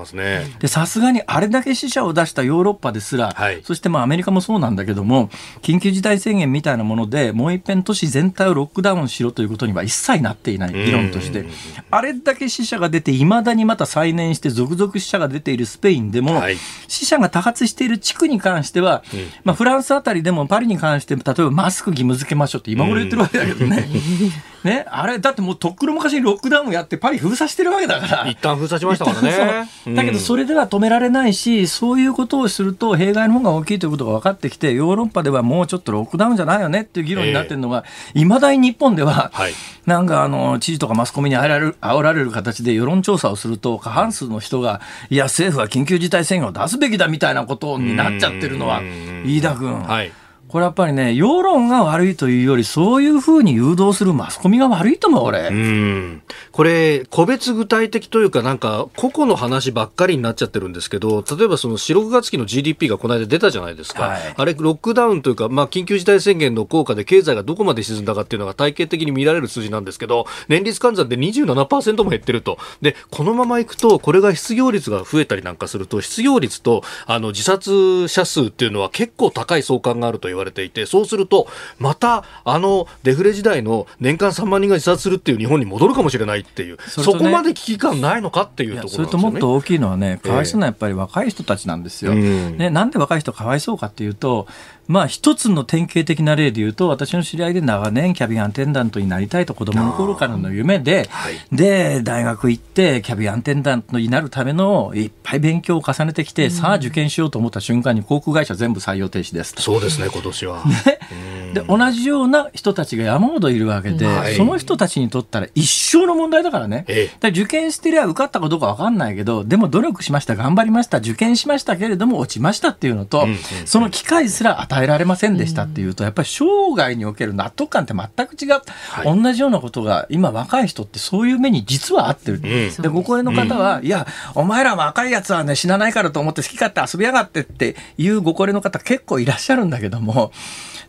でさすがにあれだけ死者を出したヨーロッパですら、はい、そしてまあアメリカもそうなんだけども緊急事態宣言みたいなものでもう一遍都市全体をロックダウンしろということには一切なっていない議論として。あれだけ死者が出ていまだにまた再燃して続々死者が出ているスペインでも、はい、死者が多発している地区に関しては、うん、まあ、フランスあたりでもパリに関して例えばマスク義務付けましょうって今頃言ってるわけだけどね。ね、あれだってもうとっくの昔にロックダウンやってパリ封鎖してるわけだから。一旦封鎖しましたからね。だけどそれでは止められないしそういうことをすると弊害の方が大きいということが分かってきてヨーロッパではもうちょっとロックダウンじゃないよねっていう議論になってるのがいま、えー、だに日本では、はい、なんかあの知事とかマスコミにあられる煽られる形で世論調査をすると過半数の人がいや政府は緊急事態宣言を出すべきだみたいなことになっちゃってるのは飯田君。はい。これやっぱりね、世論が悪いというより、そういうふうに誘導するマスコミが悪いと思う、俺。うん。これ、個別具体的というか、なんか、個々の話ばっかりになっちゃってるんですけど、例えばその4、6月期の GDP がこの間出たじゃないですか。はい、あれ、ロックダウンというか、まあ、緊急事態宣言の効果で経済がどこまで沈んだかっていうのが体系的に見られる数字なんですけど、年率換算で27%も減ってると。で、このままいくと、これが失業率が増えたりなんかすると、失業率と、あの、自殺者数っていうのは結構高い相関があると言われていて、そうすると、また、あの、デフレ時代の年間3万人が自殺するっていう日本に戻るかもしれないっていう、そ、ね,、こまで危機感ないのかっていうところ、ね、それともっと大きいのはね、かわいそうなやっぱり若い人たちなんですよ。えー、ね、なんで若い人かわいそうかっていうと、まあ、一つの典型的な例で言うと、私の知り合いで長年キャビアンテンダントになりたいと子供の頃からの夢で、はい、で、大学行ってキャビアンテンダントになるためのいっぱい勉強を重ねてきて、うん、さあ受験しようと思った瞬間に航空会社全部採用停止ですそうですね、今年は。ね、で、同じような人たちが山ほどいるわけで、はい、その人たちにとったら一生の問題だからね。ええ、受験してりゃ受かったかどうかわかんないけど、でも努力しました、頑張りました、受験しましたけれども落ちましたっていうのと、うんうん。うん、その機会すら与えられませんでした。したっていうと、やっぱり生涯における納得感って全く違う、はい、同じようなことが今若い人ってそういう目に実は合ってる、うん、でご高齢の方は、うん、いやお前ら若いやつはね死なないからと思って好き勝手遊びやがってっていうご高齢の方結構いらっしゃるんだけども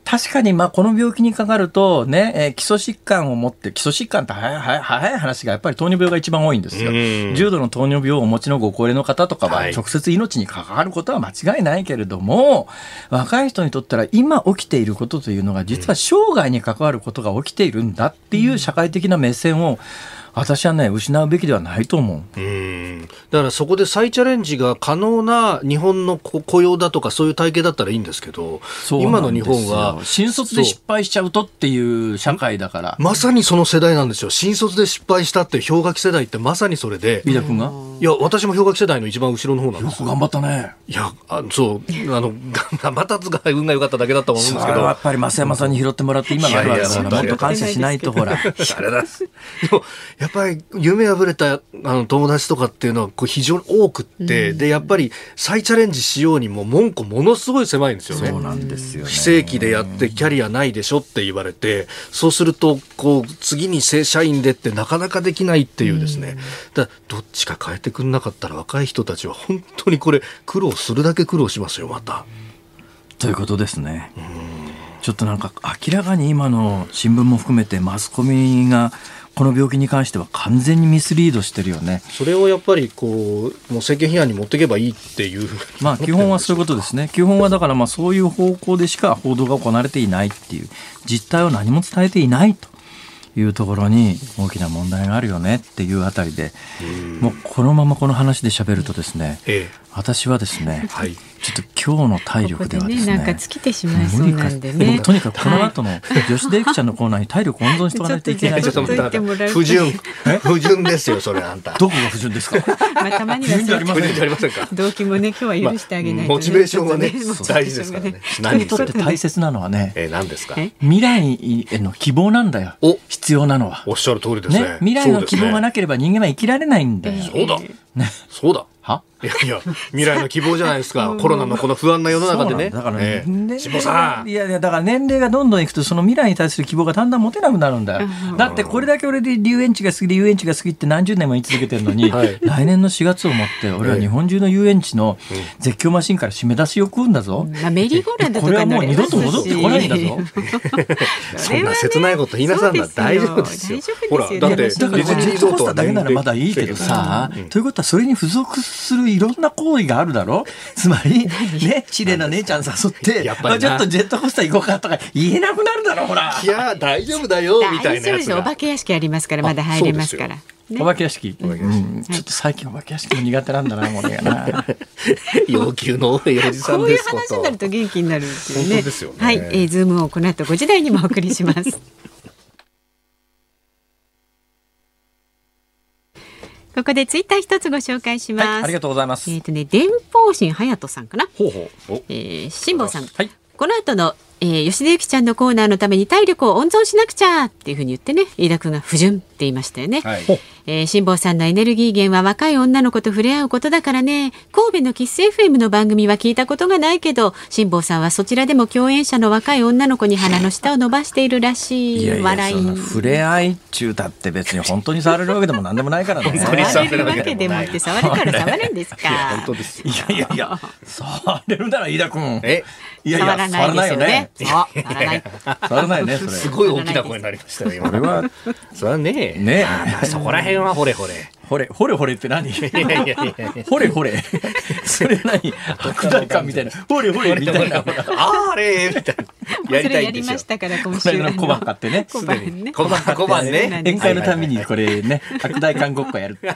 確かにまあこの病気にかかるとね、えー、基礎疾患を持って基礎疾患って早い早い話がやっぱり糖尿病が一番多いんですよ。重度の糖尿病をお持ちのご高齢の方とかは直接命に関わることは間違いないけれども、はい、若い人にとったら今起きていることというのが実は生涯に関わることが起きているんだっていう社会的な目線を私はね、失うべきではないと思う。うんだからそこで再チャレンジが可能な日本の雇用だとかそういう体系だったらいいんですけど、今の日本は。新卒で失敗しちゃうとっていう社会だから。まさにその世代なんですよ。新卒で失敗したって氷河期世代ってまさにそれで。飯田君が？いや、私も氷河期世代の一番後ろの方なんですよ。頑張ったね。いや、あそう、あの、頑張ったつが運が良かっただけだと思うんですけど。やっぱり増山さんに拾ってもらって今があるわけだから、もっと感謝しないと、ほら。あれだ。やっぱり夢破れたあの友達とかっていうのはこう非常に多くって、うん、でやっぱり再チャレンジしようにも門戸ものすごい狭いんですよね。そうなんですよ、ね、非正規でやってキャリアないでしょって言われてそうするとこう次に正社員でってなかなかできないっていうですね、うん、だどっちか変えてくんなかったら若い人たちは本当にこれ苦労するだけ苦労しますよまた。ということですね。ちょっとなんか明らかに今の新聞も含めてマスコミがこの病気に関しては完全にミスリードしてるよね。それをやっぱりこう、もう政権批判に持っていけばいいっていうまあ基本はそういうことですね。基本はだからまあそういう方向でしか報道が行われていないっていう、実態を何も伝えていないと。いうところに大きな問題があるよねっていうあたりで、もうこのままこの話で喋るとですね、ええ、私はですね、はい、ちょっと今日の体力ではですね、ねなんか尽きてしまいそうなんでね。とにかくこの後の女子デイクちゃんのコーナーに体力温存しておかないといけない。ちょっと待って不純。不純ですよ、それあんた。どこが不純ですかまあたまにはそうありませんか？動機もね、今日は許してあげない、モチベーションはね、大事ですからね。人にとって大切なのはね、え、何ですか？未来への希望なんだよ。必要なのは。おっしゃる通りですね。未来の希望がなければ人間は生きられないんだよ。そうだ。ね。そうだ。は？いやいや未来の希望じゃないですか。コロナのこの不安な世の中でね。だから、ね、ええ、さん。いやいやだから年齢がどんどんいくとその未来に対する希望がだんだん持てなくなるんだよ、だってこれだけ俺で遊園地が好きで遊園地が好きって何十年も言い続けてるのに、はい、来年の4月をもって俺は日本中の遊園地の絶叫マシンから締め出しを食うんだぞ、まあ、メリーゴーランドとかこれはもう二度と戻ってこないんだぞ。そんな切ないこと言いなさんだ大丈夫ですよ。ほらだってだからジェットコースターだけならまだいいけどさ、ということはそれに付属するいろんな行為があるだろ？つまり、ね、綺麗な姉ちゃん誘って、やっぱりちょっとジェットコースター行こうかとか言えなくなるだろ、ほら。いや、大丈夫だよ、みたいなやつお化け屋敷ありますから、まだ入れますから。ね、お化け屋敷、うん、ちょっと最近お化け屋敷も苦手なんだな、もうね。要求の多いおじさんですこういう話になると元気になるっていうね。ね。はい、えー、ズームをこの後5時台にもお送りします。ここでツイッター一つご紹介します、はい、ありがとうございます。えっ、ー、とね、電報神隼人さんかな。ほうほう。えー、辛坊さん。はい。この後のえー、吉田ゆきちゃんのコーナーのために体力を温存しなくちゃっていうふうに言ってね飯田君が不純って言いましたよね、はい、えー、辛坊さんのエネルギー源は若い女の子と触れ合うことだからね。神戸のキッス FM の番組は聞いたことがないけど辛坊さんはそちらでも共演者の若い女の子に鼻の下を伸ばしているらしい。笑い。触れ合いっちゅうたって別に本当に触れるわけでも何でもないからね。触れるわけでもって触るから触るんですか 本当ですいやいやいや触れるなら飯田君えいやいや触らないですよね触らない。触らないね、それ。すごい大きな声になりましたね。これは、それはね。ね。そこら辺はほれほれ。ほれ、ほれほれって何？ほれほれ。それ何？白大感みたいな。ほれほれみたいな。あれ？みたいな。やりたいんですよ。やりましたから、今週。の小判買ってね。小判ね。小判、小判ね。宴会のためにこれね、白大感ごっこやる。ちょっ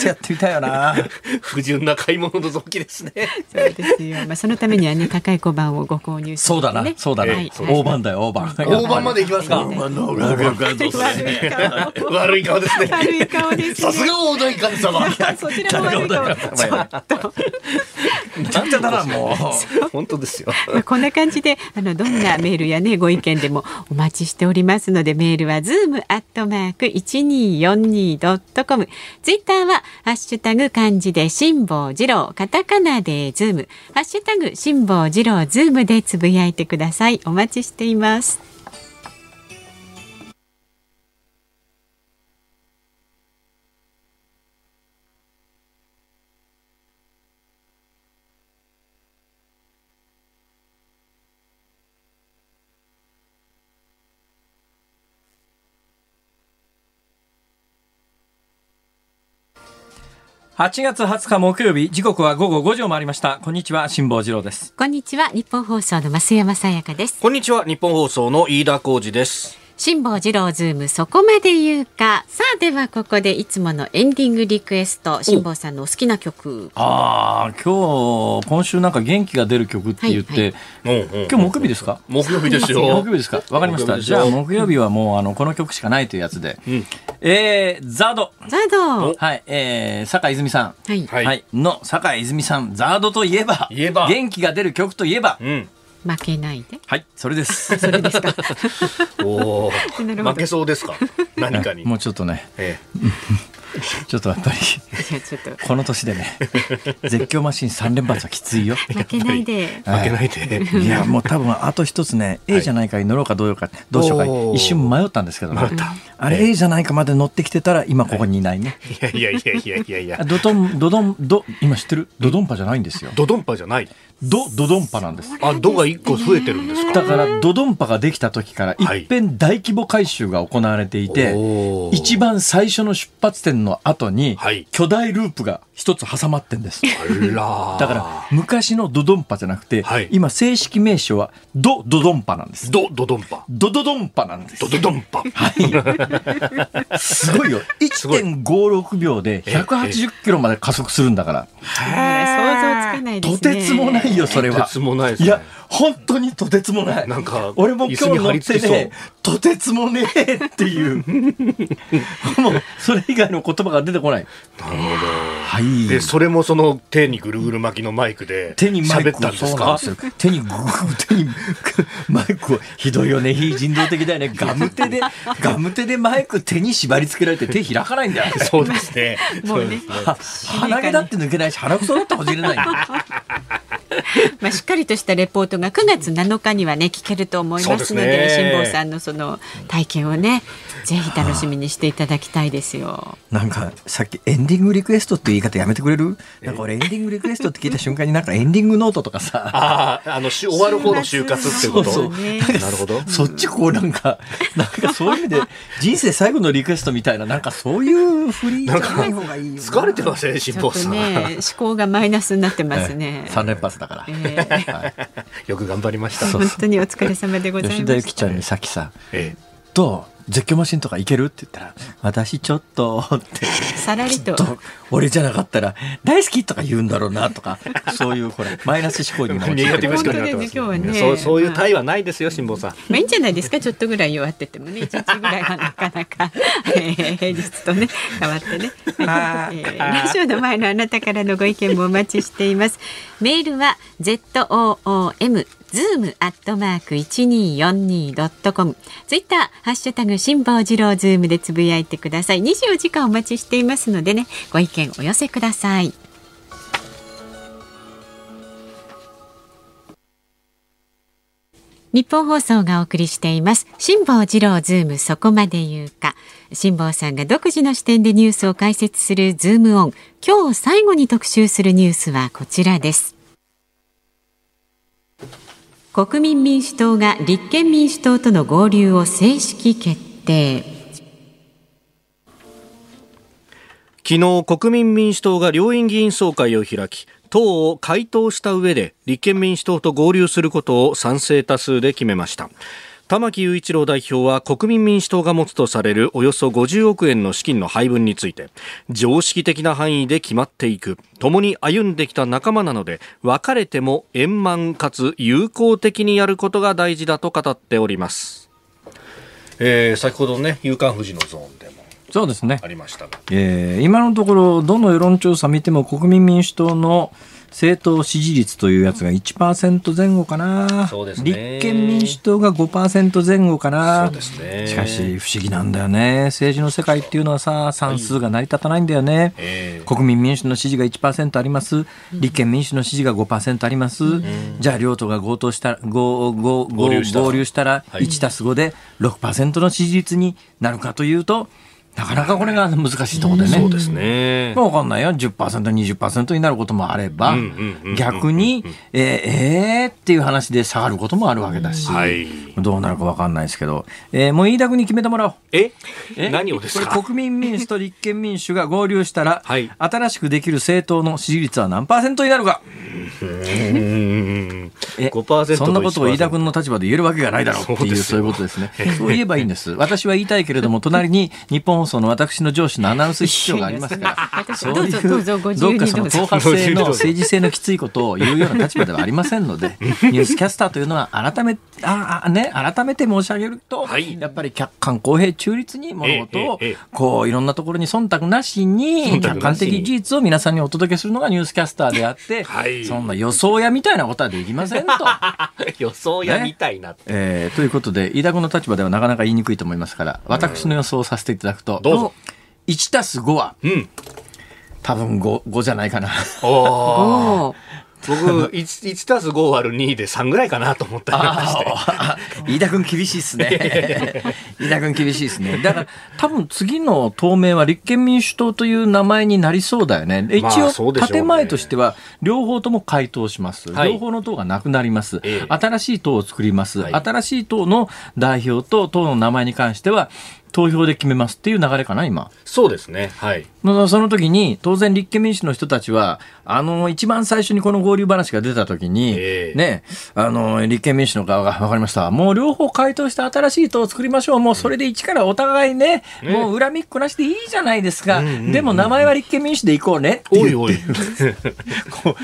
とやってみたいよな。不純な買い物の動機ですね。そうですよ。まあ、そのためにはね、高い小判をご購入そうだな。そうだな。大判だよ、大判。大判まで行きますか？大判の悪い顔ですね。悪い顔です。さすが大台神様。そちらも悪い顔。ちょっと。なんだなもう。本当ですよ。こんな感じであのどんなメールやねご意見でもお待ちしておりますのでメールはズームアットマーク一二四二ドットコム。ツイッターはハッシュタグ漢字で辛坊治郎カタカナでズームハッシュタグ辛坊治郎ズームでつぶやいてください。お待ちしています。8月20日木曜日時刻は午後5時を回りました。こんにちは辛坊治郎です。こんにちは日本放送の増山さやかです。こんにちは日本放送の飯田浩二です辛坊治郎ズームそこまで言うか。さあではここでいつものエンディングリクエスト辛坊さんのお好きな曲。ああ今日今週なんか元気が出る曲って言って、はいはい、今日木曜日ですか？木曜日ですよ。木曜日ですか？わかりました。じゃあ木曜日はもうあのこの曲しかないというやつで、うん、えー、ザード。ザード。はいえー、酒井泉さん。はい、はい、の酒井泉さんザードといえば言えば。元気が出る曲といえば、うん負けないで。はい、それです。それですか。おお、負けそうですか？何かに。もうちょっとね。ええ ちょっとやっぱりこの年でね 絶叫マシン三連発はきついよ。負けないで。負けないで。いやもう多分あと一つね A じゃないかに乗ろうかどうかどうしようか一瞬迷ったんですけど、ね、あれ A じゃないかまで乗ってきてたら今ここにいないね、い、やいやいやいやいやいや。ドドンドドンド今知ってる？ドドンパじゃないんですよ。ドドンパじゃない。ドドドンパなんです。あドが一個増えてるんですか？だからドドンパができた時から一遍大規模改修が行われていて、一番最初の出発点の後に巨大ループが一つ挟まってんです。だから昔のドドンパじゃなくて、はい、今正式名称はドドドンパなんです。ドドドンパ。ドドドンパなんです。ドドドンパ。はい。すごいよ。1.56秒で180キロまで加速するんだから。想像つかないですね。とてつもないよ、それは。とてつもないいや、本当にとてつもない。なんか、俺も今日乗ってね、とてつもねえっていう。もう、それ以外の言葉が出てこない。なるほど。はい。で、それもその手にぐるぐる巻きのマイクで喋ったんですか？手にぐぐ手にマイクを、ひどいよね、非人道的だよね。ガム手で、ガム手でマイク手に縛り付けられて手開かないんだよ。そうですね。もうね。鼻毛だって抜けないし、鼻くそだってほじれない。まあしっかりとしたレポートが9月7日にはね聞けると思いますので辛坊さんのその体験をねぜひ楽しみにしていただきたいですよ。なんかさっきエンディングリクエストって言い方やめてくれる？なんか俺エンディングリクエストって聞いた瞬間になんかエンディングノートとかさ、あああの終わる方の就活ってこと？そうそうね、なるほど。そっちこうなんかなんかそういう意味で人生最後のリクエストみたいななんかそういうフリーじゃない方がいいよ疲れてません辛坊さん。ね思考がマイナスになってますね。三、連発だから。えーはい、よく頑張りました。本当にお疲れ様でございます。吉田由紀ちゃんにさっきさ、ええ、どう絶叫マシンとかいけるって言ったら、私ちょっとって。さらりと。俺じゃなかったら、大好きとか言うんだろうなとか、そういうこれ、マイナス思考にも。ネガティブ思考になってます。今日はね。そう、そういう対はないですよ、辛坊さん。まあいいんじゃないですか、ちょっとぐらい弱っててもね、一日ぐらいはなかなか、えー、平日とね、変わってね。はいえー、ラジオの前のあなたからのご意見もお待ちしています。メールは、ZOOM ズームアットマーク一二四二ドットコム。ツイッターハッシュタグ辛坊治郎ズームでつぶやいてください。二十四時間お待ちしていますのでね、ご意見お寄せください。日本放送がお送りしています辛坊治郎ズームそこまで言うか辛坊さんが独自の視点でニュースを解説するズームオン今日最後に特集するニュースはこちらです国民民主党が立憲民主党との合流を正式決定。昨日国民民主党が両院議員総会を開き党を回答した上で立憲民主党と合流することを賛成多数で決めました。玉木雄一郎代表は国民民主党が持つとされるおよそ50億円の資金の配分について常識的な範囲で決まっていく。共に歩んできた仲間なので別れても円満かつ友好的にやることが大事だと語っております、えー、先ほどね夕刊富士のゾーンでもそうですね。ありましたが、えー、今のところどの世論調査見ても国民民主党の政党支持率というやつが1%前後かな、そうですね、立憲民主党が5%前後かな、そうですね、しかし不思議なんだよね、政治の世界っていうのはさ、算数が成り立たないんだよね、はい、国民民主の支持が1%あります、立憲民主の支持が5%あります、うん、じゃあ両党が合同した合合合流したら。1たす5で6%の支持率になるかというと、なかなかこれが難しいところでね。そうですね。わかんないよ。10%、20%になることもあれば、逆に、えー、えー、っていう話で下がることもあるわけだし、はい、どうなるかわかんないですけど、えー、もう飯田君に決めてもらおう。え？え？何をですか？国民民主と立憲民主が合流したら、はい、新しくできる政党の支持率は何パーセントになるか。え？そんなことを飯田君の立場で言えるわけがないだろうっていうそういうことですね。そう言えばいいんです。私は言いたいけれども、隣に日本放送の私の上司のアナウンス 必要がありますから、そういうどっかその党派性の 政治性のきついことを言うような立場ではありませんので、ニュースキャスターというのは改めああね改めて申し上げると、はい、やっぱり客観公平中立に物事を、こういろんなところに忖度なしに客観的事実を皆さんにお届けするのがニュースキャスターであって、はい、そんな予想やみたいなことはできませんと。予想やみたいな、ね、えー、ということで飯田君の立場ではなかなか言いにくいと思いますから私の予想をさせていただくと。どうぞ。1たす5は、うん、多分 5, 5じゃないかな。お僕1たす5割る2で3ぐらいかなと思ったりして。飯田君厳しいっすね。飯田君厳しいっすね。だから多分次の当面は立憲民主党という名前になりそうだよね。一応建前としては両方とも回答します、両方の党がなくなります、新しい党を作ります、新しい党の代表と党の名前に関しては投票で決めますっていう流れかな、今。そうですね。はい。その時に、当然立憲民主の人たちは、あの、一番最初にこの合流話が出た時に、えー、ね、あの、立憲民主の側が、わかりました。もう両方回答して新しい党を作りましょう。もうそれで一からお互いね、うん、もう恨みっこなしでいいじゃないですか。でも名前は立憲民主でいこうね。おいおい。こう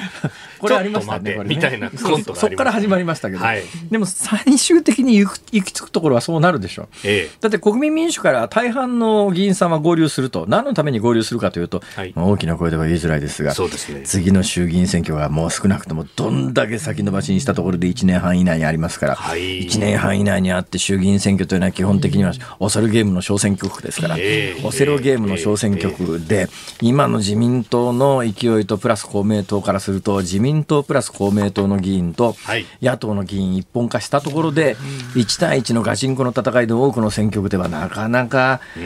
これありましたね。みたいなコントそこから始まりましたけど、はい、でも最終的に行き着くところはそうなるでしょ。う。ええ、だって国民民主から大半の議員さんは合流すると、何のために合流するかというと、はい、大きな声では言いづらいですが、そうですね、次の衆議院選挙がもう少なくともどんだけ先延ばしにしたところで1年半以内にありますから、はい、1年半以内にあって衆議院選挙というのは基本的にはオセロゲームの小選挙区ですから、えー、オセロゲームの小選挙区で、今の自民党の勢いとプラス公明党からすると、自民党プラス公明党の議員と野党の議員一本化したところで、1対1のガチンコの戦いで多くの選挙区ではなかなかそ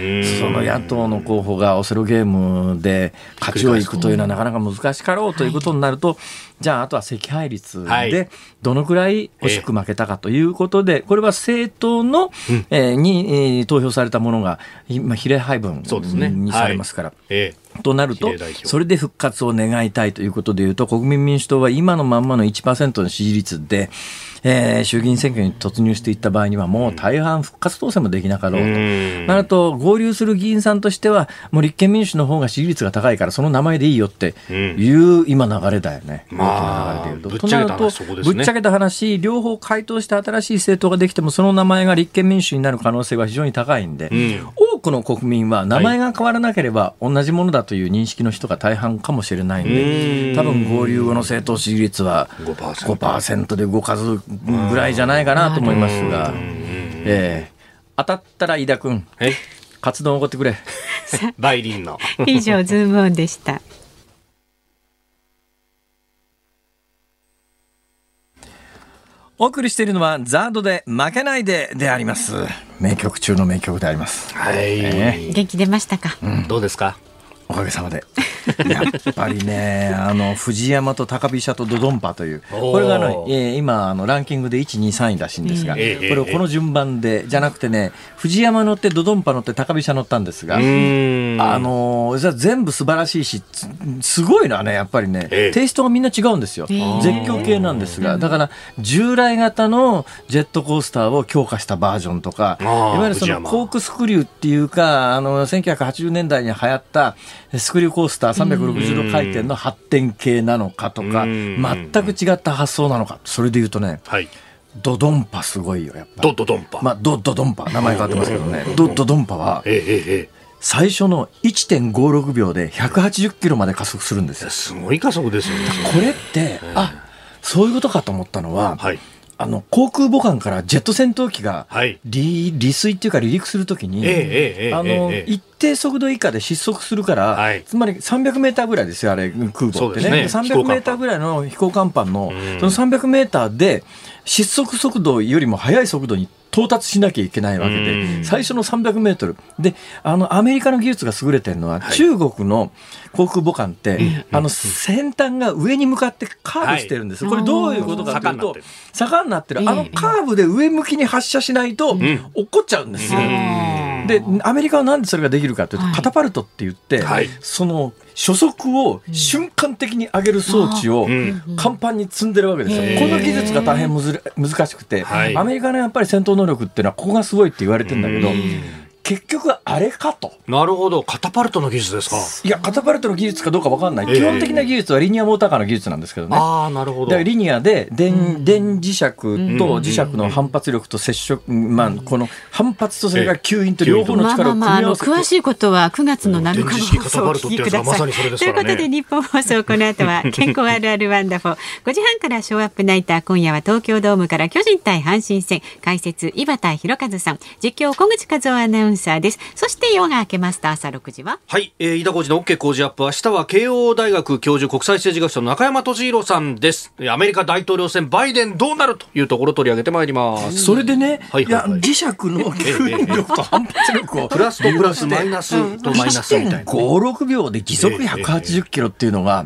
の野党の候補がオセロゲームで勝ちをいくというのはなかなか難しかろうということになると、じゃああとは惜敗率でどのくらい惜しく負けたかということで、これは政党の、えに、投票されたものが今比例配分にされますから。となると、それで復活を願いたいということでいうと、国民民主党は今のまんまの1%の支持率で、えー、衆議院選挙に突入していった場合には、もう大半復活当選もできなかろうと。なると、合流する議員さんとしては、もう立憲民主の方が支持率が高いから、その名前でいいよっていう今流れだよね。まあ、流れでいうと。となると、ぶっちゃけた話、両方回答して新しい政党ができても、その名前が立憲民主になる可能性は非常に高いんで、多くの国民は名前が変わらなければ同じものだという認識の人が大半かもしれないんで、多分合流後の政党支持率は5%で動かずぐらいじゃないかなと思いますが、えー、当たったら飯田君、活動を起こってくれ。バイリンの。以上、ズームオンでした。お送りしているのはザードで負けないでであります。名曲中の名曲であります。はい、えー、元気出ましたか、うん、どうですか？おかげさまで。やっぱりね、あの、藤山と高飛車とドドンパという、これがあの、えー、今、あの、ランキングで1、2、3位らしいんですが、これをこの順番で、じゃなくてね、藤山乗ってドドンパ乗って高飛車乗ったんですが、あの、全部素晴らしいし、すごいのはね、やっぱりね、テイストがみんな違うんですよ。絶叫系なんですが、だから、従来型のジェットコースターを強化したバージョンとか、いわゆるそのコークスクリューっていうか、あの、1980年代に流行った、スクリューコースター360度回転の発展系なのかとか、全く違った発想なのか、それで言うとね、はい、ドドンパすごいよ、やっぱ。ドドドンパ。まあ、ドドドンパ、名前変わってますけどね、ドドドンパは、最初の1.56秒で180キロまで加速するんですよ。すごい加速ですよね。これって、あそういうことかと思ったのは、はい、あの航空母艦からジェット戦闘機が離,、離水っていうか離陸するときに、あの一定速度以下で失速するから、はい、つまり300メーターぐらいですよ、あれ、空母ってね。ね。300メーターぐらいの飛行甲板の、その300メーターで失速速度よりも速い速度に到達しなきゃいけないわけで、最初の300メートル。で、あの、アメリカの技術が優れてるのは、中国の航空母艦って、あの、先端が上に向かってカーブしてるんです。これどういうことかというと、坂になってる。あのカーブで上向きに発射しないと、落っこっちゃうんですよ。で、アメリカはなんでそれができるかというと、カタパルトって言って、その、初速を瞬間的に上げる装置を甲板に積んでるわけですよ。この技術が大変むず難しくて、アメリカのやっぱり戦闘能力っていうのはここがすごいって言われてるんだけど、結局あれかと。なるほど。カタパルトの技術ですか。いや、カタパルトの技術かどうかわかんない。基本的な技術はリニアモーターカーの技術なんですけどね。ああ、なるほど。リニアで電、電磁石と磁石の反発力と接触、まあ、この反発とそれから吸引と両方の力を組み合わせて。詳しいことは9月の7日の放送をお聞きください。ということで、日本放送、この後は 健康あるあるワンダフォー。5時半からショーアップナイター、今夜は東京ドームから巨人対阪神戦、解説、井端弘和さん、実況、小口和夫アナウンサーです。そして夜が明けますと朝6時は？はい、えー、飯田浩司の OK 工事アップ。明日は慶応大学教授国際政治学者の中山敏弘さんです。アメリカ大統領選バイデンどうなるというところを取り上げてまいります。それでね、はいはいはい、いや磁石の吸引力と反発力をプラスとプラスマイナスとマイナスみたいな。1.56秒で時速180キロっていうのが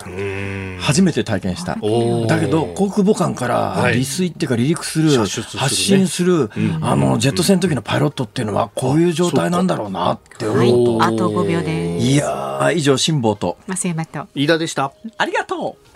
初めて体験した、だけど航空母艦から離水っていうか離陸する、発進する、あのジェット戦の時のパイロットっていうのはこういう状態なんだろうなって思うと、はい、あと5秒です。いや以上辛抱と。増山と。飯田でした。ありがとう